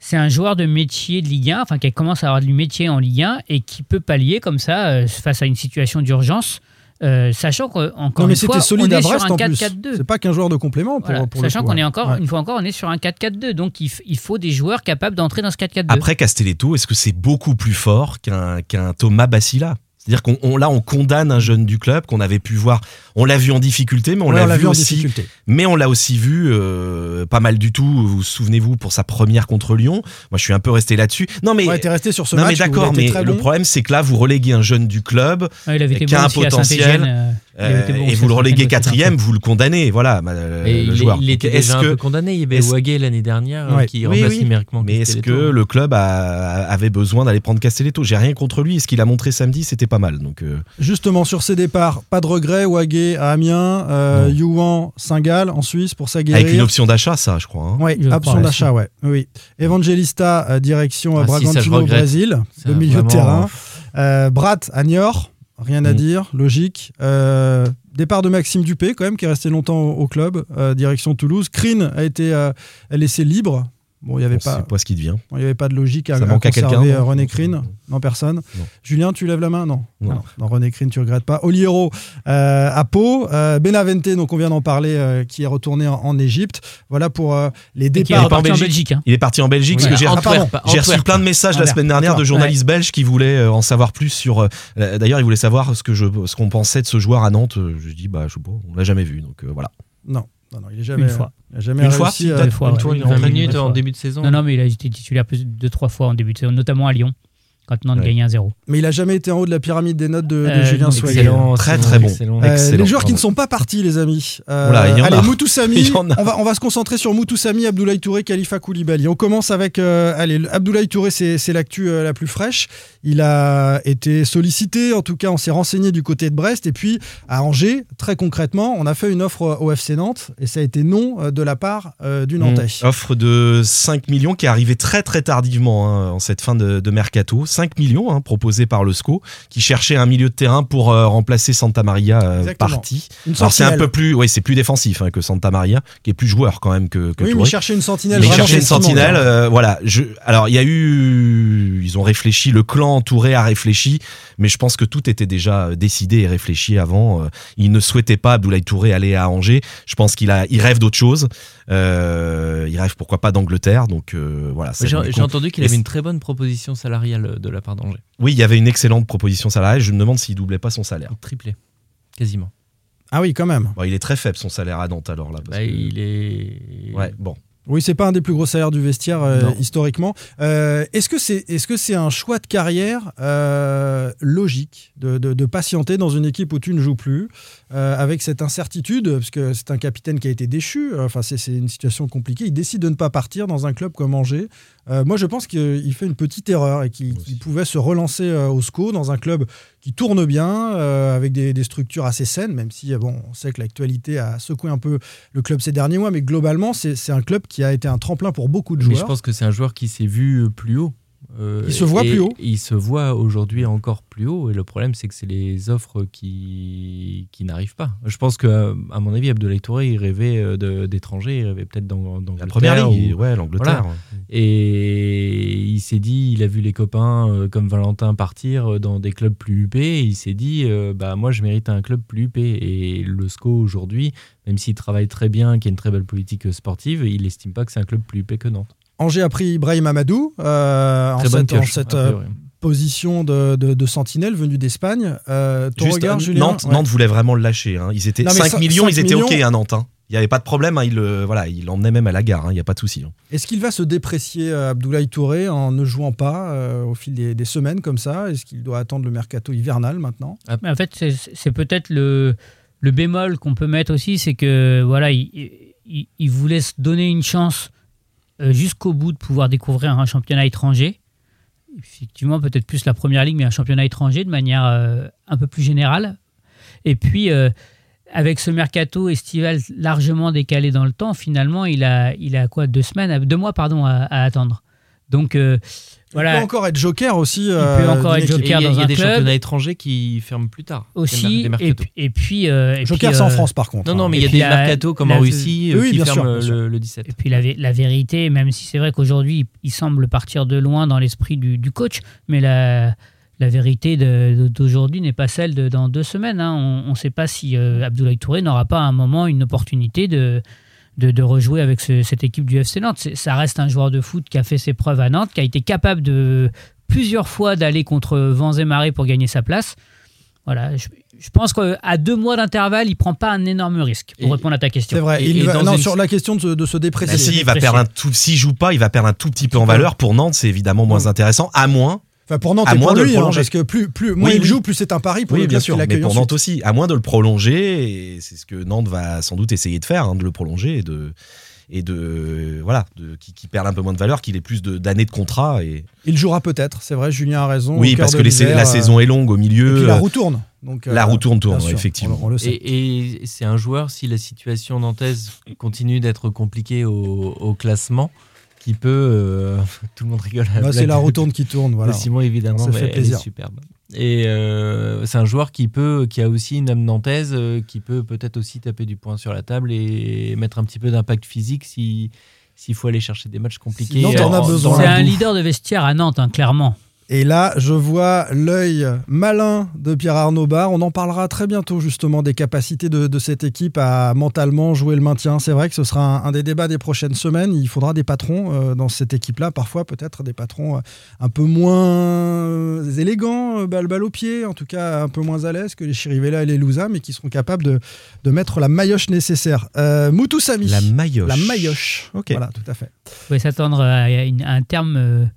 Speaker 7: c'est un joueur de métier de Ligue 1, enfin qui commence à avoir du métier en Ligue 1 et qui peut pallier comme ça face à une situation d'urgence Euh, sachant qu'encore une fois, on est sur un 4-4-2.
Speaker 5: C'est pas qu'un joueur de complément. Pour,
Speaker 7: sachant qu'on est encore, une fois encore, on est sur un 4-4-2. Donc il, faut des joueurs capables d'entrer dans ce 4-4-2.
Speaker 6: Après Castelletto, est-ce que c'est beaucoup plus fort qu'un Thomas Bassila? C'est-à-dire qu'on là on condamne un jeune du club qu'on avait pu voir, on l'a vu en difficulté, mais on l'a vu, aussi, mais on l'a aussi vu euh, pas mal du tout. Vous souvenez-vous pour sa première contre Lyon Moi, je suis un peu resté là-dessus. Non mais,
Speaker 5: ouais, resté sur ce
Speaker 6: non,
Speaker 5: match.
Speaker 6: mais d'accord, mais le problème c'est que là vous reléguez un jeune du club qui a un potentiel. Euh, et vous le reléguez quatrième, vous le condamnez, voilà,
Speaker 9: le il joueur. il était déjà un peu condamné. Il y avait Wagé l'année dernière qui remplace numériquement.
Speaker 6: Mais est-ce que le club avait besoin d'aller prendre Castelletto J'ai rien contre lui. Ce qu'il a montré samedi, c'était pas mal. Donc euh.
Speaker 5: justement sur ses départs, pas de regret. Wagé à Amiens, euh, Youan, Saint-Gall en Suisse pour sa
Speaker 6: Avec une option d'achat, ça, je crois. Hein.
Speaker 5: Oui, option d'achat, ouais. Oui. Evangelista euh, direction ah, Bragantino Brésil, le milieu de terrain. Brat à Niort. Rien à mm. dire, logique. Euh, départ de Maxime Dupé, quand même, qui est resté longtemps au, club, euh, direction Toulouse. Crine a été euh, laissé libre. Bon, il y avait pas.
Speaker 6: pas ce qui devient.
Speaker 5: il n'y avait pas de logique à, Ça à conserver René Crine. Non, personne. Julien, tu lèves la main? Non. Non. René Crine, tu regrettes pas. Oliero euh, à Pau. Euh, Benavente, donc on vient d'en parler, euh, qui est retourné en, Égypte. Voilà pour les départs.
Speaker 7: Il est parti en Belgique.
Speaker 6: Hein. Il est parti en Belgique. j'ai reçu plein de messages la semaine dernière de journalistes belges qui voulaient en savoir plus sur. D'ailleurs, ils voulaient savoir ce que je, ce qu'on pensait de ce joueur à Nantes. Je dis, bah, je sais pas, on l'a jamais vu. Donc voilà.
Speaker 5: Non. Non, non, il est jamais.
Speaker 7: Une fois.
Speaker 5: Il a jamais une réussi
Speaker 9: fois,
Speaker 5: à...
Speaker 9: une fois, une fois, 20 minutes en début de saison.
Speaker 7: Non, non, mais il a été titulaire plus de trois fois en début de saison, notamment à Lyon quand Nantes gagnait 1-0.
Speaker 5: Mais il a jamais été en haut de la pyramide des notes de, euh, Julien Soyer.
Speaker 6: Excellent, très très bon.
Speaker 5: Euh, les joueurs qui ne sont pas partis, les amis. Euh, allez, Moutoussami. On va, on va se concentrer sur Moutoussami, Abdoulaye Touré, Khalifa Koulibaly. On commence avec allez, Abdoulaye Touré, c'est l'actu la plus fraîche. Il a été sollicité, en tout cas, on s'est renseigné du côté de Brest. Et puis, à Angers, très concrètement, on a fait une offre au FC Nantes et ça a été non euh, de la part euh, du Nantais.
Speaker 6: Mmh. Offre de 5 millions qui est arrivée très très tardivement hein, en cette fin de, mercato. 5 millions hein, proposés par le SCO qui cherchait un milieu de terrain pour euh, remplacer Santa Maria parti. Alors c'est un peu plus, oui, c'est plus défensif hein, que Santa Maria, qui est plus joueur quand même que, que
Speaker 5: Oui, mais il cherchait une sentinelle.
Speaker 6: Mais il cherchait une sentinelle. voilà. Je, alors il y a eu, ils ont réfléchi le clan entouré a réfléchi, mais je pense que tout était déjà décidé et réfléchi avant. Euh, il ne souhaitait pas Abdoulaye Touré aller à Angers. Je pense qu'il a, il rêve d'autre chose. Euh, il rêve pourquoi pas d'Angleterre. Donc euh, voilà.
Speaker 9: J'ai entendu qu'il avait une très bonne proposition salariale de la part d'Angers.
Speaker 6: Oui, il y avait une excellente proposition salariale. Je me demande s'il doublait pas son salaire.
Speaker 9: Triplé, quasiment.
Speaker 5: Ah oui, quand même.
Speaker 6: il est très faible son salaire à Nantes alors là.
Speaker 9: Bah, il est.
Speaker 6: Ouais, bon.
Speaker 5: Oui, c'est pas un des plus gros salaires du vestiaire euh, historiquement. Euh, est-ce que c'est est -ce c'est un choix de carrière euh, logique de, patienter dans une équipe où tu ne joues plus avec cette incertitude parce que c'est un capitaine qui a été déchu. Enfin, c'est une situation compliquée. Il décide de ne pas partir dans un club comme Angers. moi, je pense qu'il fait une petite erreur et qu'il pouvait se relancer au SCO dans un club qui tourne bien, euh, avec des, structures assez saines, même si bon, on sait que l'actualité a secoué un peu le club ces derniers mois, mais globalement, c'est un club qui a été un tremplin pour beaucoup de joueurs.
Speaker 9: Mais je pense que c'est un joueur qui s'est vu plus haut.
Speaker 5: Euh, il se voit plus haut.
Speaker 9: Il se voit aujourd'hui encore plus haut. Et le problème, c'est que c'est les offres qui, qui n'arrivent pas. Je pense que, à mon avis, Abdoulaye Touré, il rêvait euh, d'étrangers. Il rêvait peut-être dans, dans
Speaker 6: la première ligue. Ouais, l'Angleterre.
Speaker 9: Et il s'est dit, il a vu les copains euh, comme Valentin partir dans des clubs plus huppés. Et il s'est dit, bah, moi, je mérite un club plus huppé. Et le SCO, aujourd'hui, même s'il travaille très bien, qu'il a une très belle politique sportive, il n'estime pas que c'est un club plus huppé que Nantes.
Speaker 5: Angers a pris Ibrahim Amadou euh, en cette, euh, position de, sentinelle venu d'Espagne. Euh, regard, Julien
Speaker 6: Nantes, voulait vraiment le lâcher. Hein. Ils étaient 5 millions, ils étaient OK à Nantes. Hein. Il n'y avait pas de problème, hein. il, voilà, il l'emmenait même à la gare, il n'y a pas de souci.
Speaker 5: Est-ce qu'il va se déprécier Abdoulaye Touré en ne jouant pas au fil des, semaines comme ça? Est-ce qu'il doit attendre le mercato hivernal maintenant?
Speaker 7: Ah, En fait, c'est peut-être le, le bémol qu'on peut mettre aussi, c'est que voilà, il, il, il voulait se donner une chance euh, jusqu'au bout de pouvoir découvrir un championnat étranger. Effectivement, peut-être plus la première ligue, mais un championnat étranger de manière euh, un peu plus générale. Et puis, euh, avec ce mercato estival largement décalé dans le temps, finalement, il a, il a quoi Deux semaines, deux mois, pardon, à attendre. Donc,
Speaker 5: il peut encore être joker aussi. il
Speaker 7: peut euh, encore être joker dans un club. Il y a
Speaker 9: des championnats étrangers qui ferment plus tard.
Speaker 7: Aussi. et, puis, et puis
Speaker 5: euh, joker, c'est en euh, France par contre.
Speaker 9: Non, non, mais il y a des mercatos comme en Russie qui ferment le, 17.
Speaker 7: Et puis la, la vérité, même si c'est vrai qu'aujourd'hui, il semble partir de loin dans l'esprit du, du, coach, mais la, la vérité d'aujourd'hui n'est pas celle de dans deux semaines. Hein. On ne sait pas si Abdoulaye Touré n'aura pas à un moment une opportunité de, de, rejouer avec cette équipe du FC Nantes. Ça reste un joueur de foot qui a fait ses preuves à Nantes, qui a été capable de plusieurs fois d'aller contre vents et marées pour gagner sa place. Voilà, je, pense qu'à deux mois d'intervalle, il prend pas un énorme risque pour répondre à ta question.
Speaker 5: C'est vrai. il non, sur la question de, se déprécier.
Speaker 6: Bah, si, va perdre un tout. S'il joue pas, il va perdre un tout petit peu en valeur. Pour Nantes, c'est évidemment moins intéressant, à moins
Speaker 5: Enfin, pour Nantes à et moins pour lui, hein, parce que plus, plus moins il joue, plus c'est un pari pour
Speaker 6: oui,
Speaker 5: le
Speaker 6: bien sûr, mais pour Nantes aussi, à moins de le prolonger, et c'est ce que Nantes va sans doute essayer de faire, hein, de le prolonger et de et de voilà de, qui, qui perd un peu moins de valeur, qu'il ait plus d'années de, contrat. Et...
Speaker 5: Il jouera peut-être, c'est vrai, Julien a raison.
Speaker 6: Oui, parce que la saison est longue au milieu.
Speaker 5: Et puis la roue tourne. Donc,
Speaker 6: la roue tourne, tourne, effectivement.
Speaker 9: On, le sait. Et, c'est un joueur, si la situation nantaise continue d'être compliquée au, classement, qui peut. Euh, tout le monde rigole.
Speaker 5: Bah, c'est la roue tourne qui tourne, voilà.
Speaker 9: Simon, évidemment, Ça fait plaisir. superbe. Et euh, c'est un joueur qui peut, qui a aussi une âme nantaise, euh, qui peut peut-être aussi taper du poing sur la table et mettre un petit peu d'impact physique si s'il faut aller chercher des matchs compliqués.
Speaker 7: C'est un leader de vestiaire à Nantes, hein, clairement.
Speaker 5: Et là, je vois l'œil malin de Pierre Arnaud Bar. On en parlera très bientôt justement des capacités de, cette équipe à mentalement jouer le maintien. C'est vrai que ce sera un, des débats des prochaines semaines. Il faudra des patrons euh, dans cette équipe-là, parfois peut-être des patrons euh, un peu moins euh, élégants, balle balle au pied, en tout cas un peu moins à l'aise que les Chirivella et les Louza, mais qui seront capables de, mettre la maillotche nécessaire. Moutou Sami.
Speaker 6: La maillotche.
Speaker 5: La maillotche. Ok. Voilà, tout à fait.
Speaker 7: Vous pouvez s'attendre à, un terme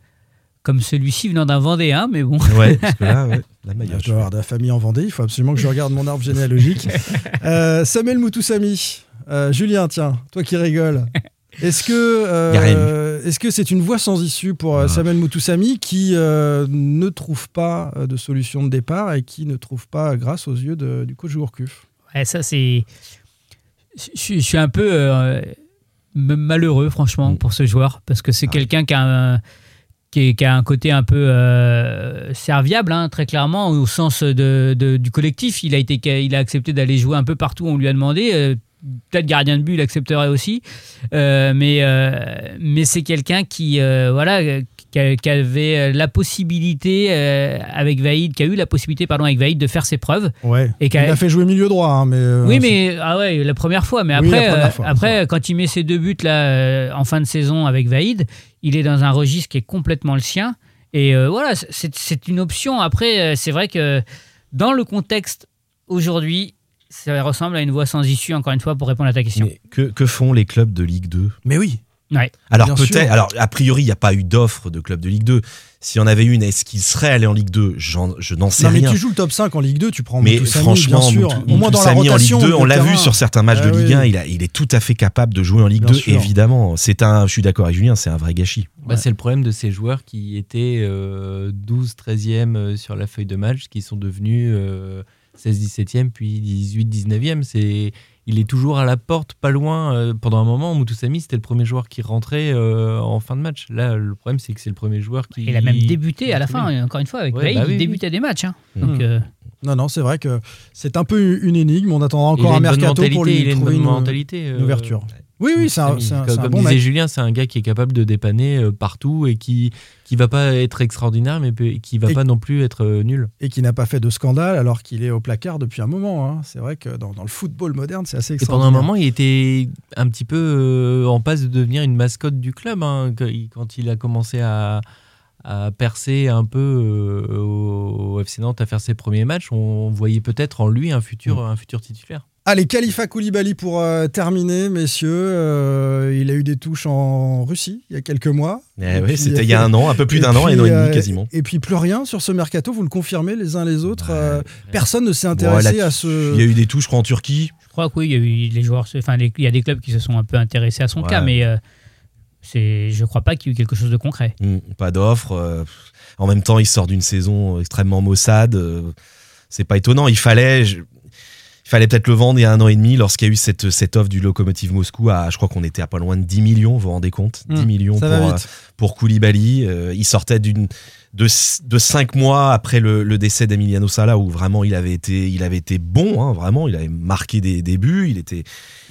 Speaker 7: comme celui-ci venant d'un Vendéen, mais bon.
Speaker 6: Ouais, parce que là, ouais, la
Speaker 5: Je dois avoir de la famille en Vendée, il faut absolument que je regarde mon arbre généalogique. euh, Samuel Moutoussami, euh, Julien, tiens, toi qui rigoles. Est-ce que euh, est-ce que c'est une voie sans issue pour euh, Samuel Moutoussami qui ne trouve pas de solution de départ et qui ne trouve pas grâce aux yeux du coach Gourcuff?
Speaker 7: Ouais, ça c'est. Je suis un peu malheureux franchement mm. pour ce joueur parce que c'est ah. quelqu'un qui a un qui, a un côté un peu euh, serviable, hein, très clairement, au sens de, du collectif. Il a, été, il a accepté d'aller jouer un peu partout, on lui a demandé. Euh, peut-être gardien de but, il accepterait aussi. Euh, mais mais c'est quelqu'un qui, voilà, qui, avait la possibilité avec Vaïd, qui a eu la possibilité pardon avec Vaïd de faire ses preuves.
Speaker 5: Ouais. Et il a, fait jouer milieu droit, hein, mais.
Speaker 7: oui, mais ah ouais, la première fois. Mais après, après, quand il met ses deux buts là en fin de saison avec Vaïd, il est dans un registre qui est complètement le sien. Et euh, voilà, c'est une option. Après, euh, c'est vrai que dans le contexte aujourd'hui, ça ressemble à une voie sans issue, encore une fois, pour répondre à ta question.
Speaker 6: que, que font les clubs de Ligue 2
Speaker 5: Mais oui,
Speaker 6: alors peut-être, alors a priori, il n'y a pas eu d'offre de club de Ligue 2. S'il y en avait une, est-ce qu'il serait allé en Ligue 2 Je n'en sais
Speaker 5: non,
Speaker 6: rien.
Speaker 5: Mais tu joues le top 5 en Ligue 2, tu prends
Speaker 6: Mais franchement, bien sûr. au moins dans la rotation, en Ligue 2, on l'a vu sur certains matchs de ah Ligue 1, il, a, il, est tout à fait capable de jouer en Ligue 2, évidemment. C'est un, je suis d'accord avec Julien, c'est un vrai gâchis.
Speaker 9: Bah, C'est le problème de ces joueurs qui étaient 12, euh, 13e euh, sur la feuille de match, qui sont devenus 16, euh, 17e, puis 18, 19e. C'est il est toujours à la porte, pas loin. Euh, pendant un moment, Moutoussamy, c'était le premier joueur qui rentrait euh, en fin de match. Là, le problème, c'est que c'est le premier joueur qui.
Speaker 7: Il a même débuté à la fin, encore une fois, avec ouais, bah il débutait des matchs. Hein. Mmh. Donc, euh,
Speaker 5: Non, non, c'est vrai que c'est un peu une énigme. On attendra encore un mercato pour lui trouver une, mentalité, une ouverture. Oui, oui, c'est un,
Speaker 9: Comme,
Speaker 5: bon
Speaker 9: disait Julien, c'est un gars qui est capable de dépanner euh, partout et qui qui va pas être extraordinaire, mais qui va pas non plus être euh, nul.
Speaker 5: Et qui n'a pas fait de scandale alors qu'il est au placard depuis un moment. Hein. C'est vrai que dans, le football moderne, c'est assez extraordinaire.
Speaker 9: Et pendant un moment, il était un petit peu euh, en passe de devenir une mascotte du club hein, quand il a commencé à, percer un peu au FC Nantes, à faire ses premiers matchs. On voyait peut-être en lui un futur, mm. un futur titulaire.
Speaker 5: Allez, Khalifa Koulibaly pour euh, terminer, messieurs. Euh, il a eu des touches en Russie il y a quelques mois.
Speaker 6: Eh oui, c'était il y a un an, un peu plus d'un an, et un an et demi euh, quasiment.
Speaker 5: Et puis plus rien sur ce mercato, vous le confirmez les uns les autres. personne ne s'est intéressé à ce.
Speaker 6: Il y a eu des touches, je crois, en Turquie.
Speaker 7: Je crois que oui, il y a eu les joueurs. Enfin, il y a des clubs qui se sont un peu intéressés à son cas, mais c'est, je ne crois pas qu'il y ait eu quelque chose de concret.
Speaker 6: Hmm, pas d'offre. en même temps, il sort d'une saison extrêmement maussade. c'est pas étonnant. Il fallait il fallait peut-être le vendre il y a un an et demi lorsqu'il y a eu cette, cette offre du Lokomotiv Moscou à, je crois qu'on était à pas loin de 10 millions, vous vous rendez compte? 10 mmh, millions pour, euh, pour Koulibaly. Euh, il sortait d'une de, de cinq mois après le, décès d'Emiliano Sala où vraiment il avait été, il avait été bon, hein, vraiment, il avait marqué des, des buts, il, était,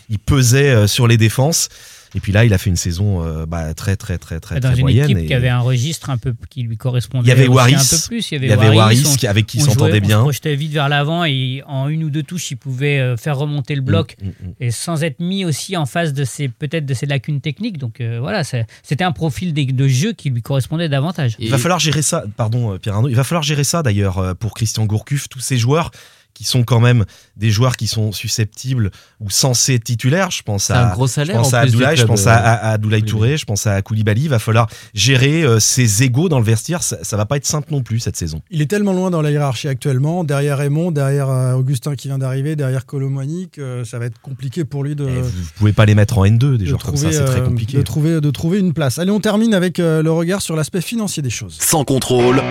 Speaker 6: il pesait euh, sur les défenses. Et puis là, il a fait une saison bah, très, très, très, très,
Speaker 7: Dans
Speaker 6: très
Speaker 7: une
Speaker 6: moyenne.
Speaker 7: équipe qui avait un registre un peu qui lui correspondait.
Speaker 6: Il y avait
Speaker 7: Waris,
Speaker 6: un
Speaker 7: peu plus.
Speaker 6: Il y avait, Waris, avec qui s'entendait bien.
Speaker 7: On projetait vite vers l'avant et en une ou deux touches, il pouvait faire remonter le bloc mm, mm, mm. et sans être mis aussi en face de ses peut-être de ses lacunes techniques. Donc voilà, c'était un profil de jeu qui lui correspondait davantage.
Speaker 6: Il va falloir gérer ça. Pardon, Pierre Arnaud. Il va falloir gérer ça d'ailleurs pour Christian Gourcuff, tous ces joueurs qui sont quand même des joueurs qui sont susceptibles ou censés être titulaires. Je pense à,
Speaker 9: un gros salaire
Speaker 6: je pense à Abdoulaye, je pense à, à, Touré, je pense à Koulibaly. Il va falloir gérer euh, ses égaux dans le vestiaire. Ça, ça, va pas être simple non plus cette saison.
Speaker 5: Il est tellement loin dans la hiérarchie actuellement. Derrière Raymond, derrière euh, Augustin qui vient d'arriver, derrière Colomonique, euh, ça va être compliqué pour lui de.
Speaker 6: vous, vous pouvez pas les mettre en N2 des joueurs comme ça, c'est très compliqué.
Speaker 5: De trouver, de trouver une place. Allez, on termine avec le regard sur l'aspect financier des choses.
Speaker 1: Sans contrôle.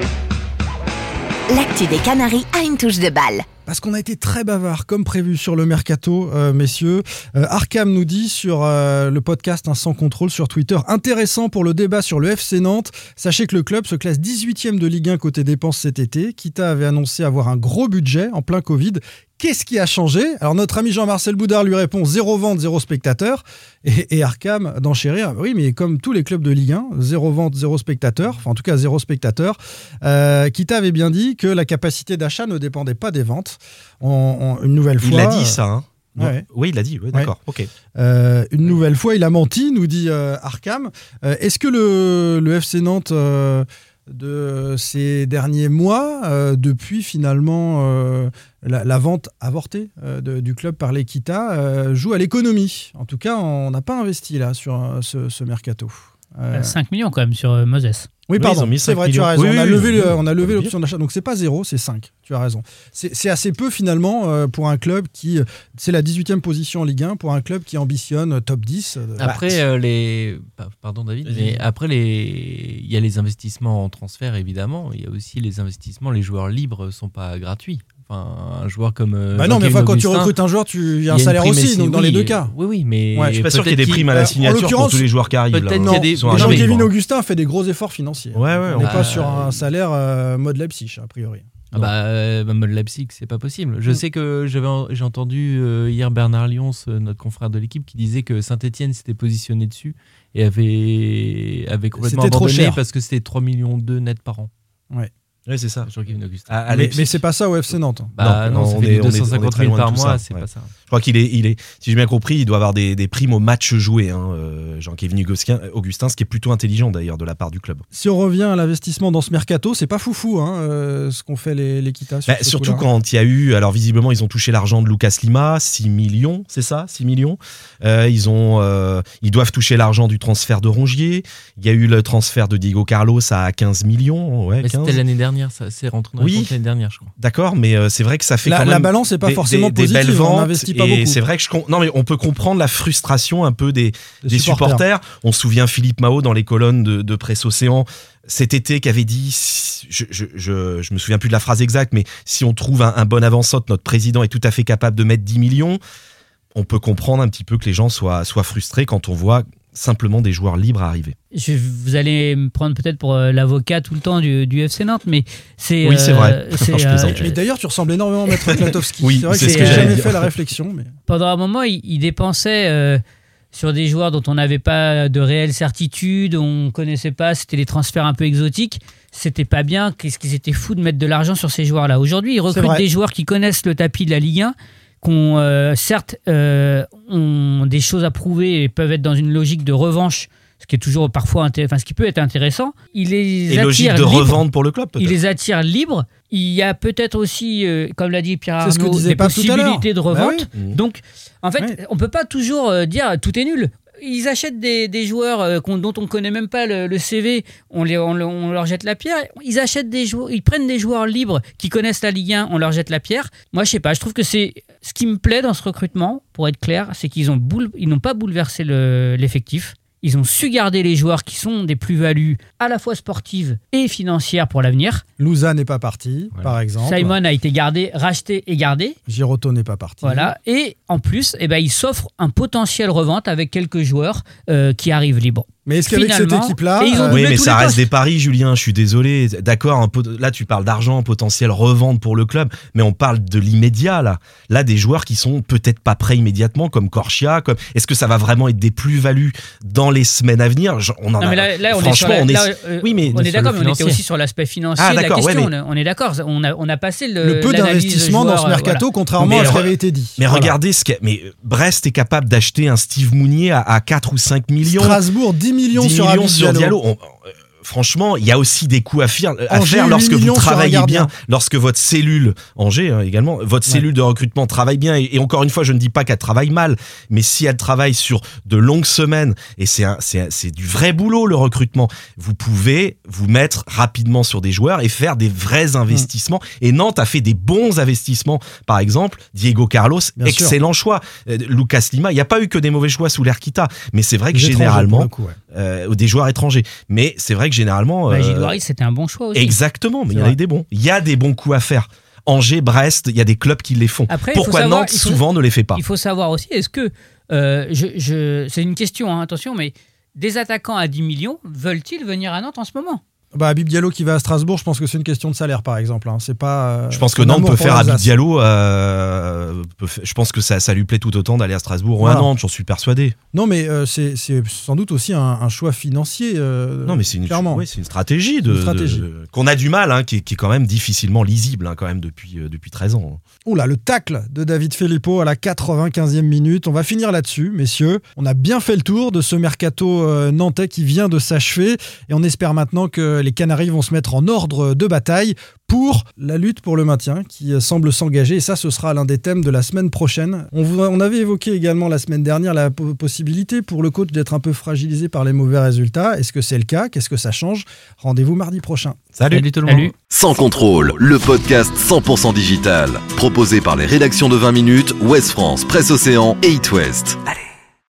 Speaker 8: L'actu des Canaries a une touche de balle.
Speaker 5: Parce qu'on a été très bavard, comme prévu sur le mercato, euh, messieurs. Euh, Arkham nous dit sur euh, le podcast Un Sans Contrôle sur Twitter, intéressant pour le débat sur le FC Nantes. Sachez que le club se classe 18e de Ligue 1 côté dépenses cet été. Kita avait annoncé avoir un gros budget en plein Covid. Qu'est-ce qui a changé? Alors notre ami Jean-Marcel Boudard lui répond zéro vente, zéro spectateur. Et, et Arkham d'enchérir, oui mais comme tous les clubs de Ligue 1, zéro vente, zéro spectateur, enfin en tout cas zéro spectateur. Euh, Kita avait bien dit que la capacité d'achat ne dépendait pas des ventes. une nouvelle fois...
Speaker 6: Il l'a dit ça, hein Oui, il l'a dit, d'accord.
Speaker 5: Euh, une nouvelle fois, il a menti, nous dit euh, Arkham. Est-ce que le, le, FC Nantes de ces derniers mois, depuis finalement la, vente avortée euh, du club par l'Equita euh, joue à l'économie. En tout cas, on n'a pas investi là sur euh, ce, mercato.
Speaker 7: 5 millions quand même sur Moses.
Speaker 5: Oui, pardon, c'est vrai, tu as raison. on, a levé on a levé l'option d'achat, donc c'est pas zéro, c'est 5. Tu as raison. C'est assez peu finalement pour un club qui. C'est la 18e position en Ligue 1 pour un club qui ambitionne top 10.
Speaker 9: Après, les. Pardon David, mais après, les... il y a les investissements en transfert évidemment, il y a aussi les investissements, les joueurs libres sont pas gratuits un joueur comme. Euh,
Speaker 5: bah non, mais quand tu recrutes un joueur, tu il y a un salaire aussi, donc dans les deux cas.
Speaker 9: Oui, oui, mais.
Speaker 6: je suis pas sûr qu'il y ait des primes à la signature pour tous les joueurs qui arrivent.
Speaker 5: Peut-être qu'il y a des. Jean-Kevin Augustin fait des gros efforts financiers.
Speaker 6: Ouais, ouais.
Speaker 5: On n'est pas sur un salaire euh, mode Leipzig, a priori.
Speaker 9: Ah bah, euh, bah, mode Leipzig, c'est pas possible. Je mm. sais que j'avais, j'ai entendu hier Bernard Lyons, notre confrère de l'équipe, qui disait que Saint-Etienne s'était positionné dessus et avait, avait complètement abandonné parce que c'était 3 millions de net par an.
Speaker 5: Ouais.
Speaker 6: Oui, c'est ça.
Speaker 5: Ah, mais, mais c'est pas ça au FC Nantes.
Speaker 9: Bah, non, non, ça fait 250 000 par mois, c'est pas ça.
Speaker 6: Je crois qu'il est, il est, si j'ai bien compris, il doit avoir des, des primes au match joué, hein, euh, Jean-Kévin Augustin, ce qui est plutôt intelligent d'ailleurs de la part du club.
Speaker 5: Si on revient à l'investissement dans ce mercato, c'est pas foufou hein, euh, ce qu'ont fait les, les
Speaker 6: bah, surtout quand il y a eu, alors visiblement, ils ont touché l'argent de Lucas Lima, 6 millions, c'est ça 6 millions. Euh, ils, ont, euh, ils doivent toucher l'argent du transfert de Rongier. Il y a eu le transfert de Diego Carlos à 15 millions. Ouais,
Speaker 9: C'était l'année dernière, ça c'est rentré dans oui, l'année dernière, je crois.
Speaker 6: D'accord, mais euh, c'est vrai que ça fait
Speaker 5: la,
Speaker 6: quand même
Speaker 5: la balance n'est pas forcément positive. Des belles ventes, on investit pas
Speaker 6: et c'est vrai que je non mais on peut comprendre la frustration un peu des, des, supporters. On se souvient Philippe Mao dans les colonnes de, de Presse Océan cet été qui avait dit, je, je, je, je, me souviens plus de la phrase exacte, mais si on trouve un, un bon avançote, notre président est tout à fait capable de mettre 10 millions. On peut comprendre un petit peu que les gens soient, soient frustrés quand on voit simplement des joueurs libres à arriver.
Speaker 7: Je, vous allez me prendre peut-être pour euh, l'avocat tout le temps du, du, FC Nantes, mais c'est.
Speaker 6: Oui, c'est vrai. Euh,
Speaker 5: euh, mais d'ailleurs, tu ressembles énormément à Maître Klatowski. oui, c'est vrai que, j'ai jamais fait la réflexion. Mais...
Speaker 7: Pendant un moment, il, dépensait sur des joueurs dont on n'avait pas de réelle certitude, on connaissait pas, c'était des transferts un peu exotiques. C'était pas bien. Qu'est-ce qu'ils étaient fous de mettre de l'argent sur ces joueurs-là? Aujourd'hui, ils recrutent des joueurs qui connaissent le tapis de la Ligue 1 qui euh, certes euh, ont des choses à prouver et peuvent être dans une logique de revanche ce qui est toujours parfois enfin ce qui peut être intéressant il les
Speaker 6: et logique de revente pour le club
Speaker 7: il les attire libres. Il y a peut-être aussi euh, comme l'a dit Pierre Arnaud des possibilités de bah revente. donc en fait on peut pas toujours dire tout est nul. Ils achètent des, joueurs euh, dont on connaît même pas le, CV, on, les, on, leur jette la pierre. Ils achètent des joueurs, ils prennent des joueurs libres qui connaissent la Ligue 1, on leur jette la pierre. Moi, je sais pas, je trouve que c'est ce qui me plaît dans ce recrutement, pour être clair, c'est qu'ils ont ils n'ont pas bouleversé l'effectif. Ils ont su garder les joueurs qui sont des plus-values à la fois sportives et financières pour l'avenir.
Speaker 5: Louza n'est pas parti, par exemple.
Speaker 7: Simon a été gardé, racheté et gardé.
Speaker 5: Giroto n'est pas parti.
Speaker 7: Voilà. Et en plus, eh ben, il s'offre un potentiel revente avec quelques joueurs euh, qui arrivent libres.
Speaker 5: Mais est-ce qu'avec cette équipe-là,
Speaker 6: oui, mais ça reste des paris, Julien. Je suis désolé. D'accord, là tu parles d'argent potentiel revente pour le club, mais on parle de l'immédiat là. Là, des joueurs qui sont peut-être pas prêts immédiatement, comme Corchia. Comme est-ce que ça va vraiment être des plus-values dans les semaines à venir? On en
Speaker 7: a. Mais là, franchement, on est. Euh, oui, mais on est d'accord, mais on était aussi sur l'aspect financier ah, de la question. On est d'accord. On a, on a passé le.
Speaker 5: Le peu d'investissement dans ce mercato, contrairement à ce qui avait été dit.
Speaker 6: Mais regardez ce que. Mais Brest est capable d'acheter un Steve Mounier à 4 ou 5 millions.
Speaker 5: Strasbourg 10 millions, sur,
Speaker 6: sur Diallo franchement, il y a aussi des coups à faire, à faire lorsque vous travaillez bien, lorsque votre cellule, Angers hein, également, votre cellule de recrutement travaille bien. Et, encore une fois, je ne dis pas qu'elle travaille mal, mais si elle travaille sur de longues semaines, et c'est c'est du vrai boulot le recrutement, vous pouvez vous mettre rapidement sur des joueurs et faire des vrais investissements. Et Nantes a fait des bons investissements. Par exemple, Diego Carlos, excellent choix. Euh, Lucas Lima, il n'y a pas eu que des mauvais choix sous l'Erquita, mais c'est vrai que généralement, euh, des joueurs étrangers. Mais c'est vrai que généralement.
Speaker 7: Bah, euh, c'était un bon choix aussi.
Speaker 6: Exactement, mais il y en a des bons. Il y a des bons coups à faire. Angers, Brest, il y a des clubs qui les font. Pourquoi Nantes souvent ne les fait pas
Speaker 7: Il faut savoir aussi, est-ce que euh, je, c'est une question, hein, attention, mais des attaquants à 10 millions veulent-ils venir à Nantes en ce moment?
Speaker 5: Bah, Abib Diallo qui va à Strasbourg, je pense que c'est une question de salaire, par exemple. Hein. C'est pas.
Speaker 6: Euh, je pense que Nantes peut faire Abib Diallo. Euh, je pense que ça, ça lui plaît tout autant d'aller à Strasbourg ou à Nantes, j'en suis persuadé.
Speaker 5: Non, mais euh, c'est sans doute aussi un, choix financier. non, mais
Speaker 6: c'est une, stratégie, de, qu'on a du mal, hein, qui, qui, est quand même difficilement lisible, hein, quand même depuis, depuis 13 ans.
Speaker 5: Oula, le tacle de David Filippo à la 95e minute. On va finir là-dessus, messieurs. On a bien fait le tour de ce mercato nantais qui vient de s'achever et on espère maintenant que les Canaries vont se mettre en ordre de bataille pour la lutte pour le maintien qui semble s'engager. Et ça, ce sera l'un des thèmes de la semaine prochaine. On, on avait évoqué également la semaine dernière la possibilité pour le coach d'être un peu fragilisé par les mauvais résultats. Est-ce que c'est le cas? Qu'est-ce que ça change? Rendez-vous mardi prochain.
Speaker 6: Salut, tout le monde.
Speaker 1: Sans contrôle, le podcast 100% digital. Proposé par les rédactions de 20 minutes, Ouest France, Presse Océan et It West. Allez.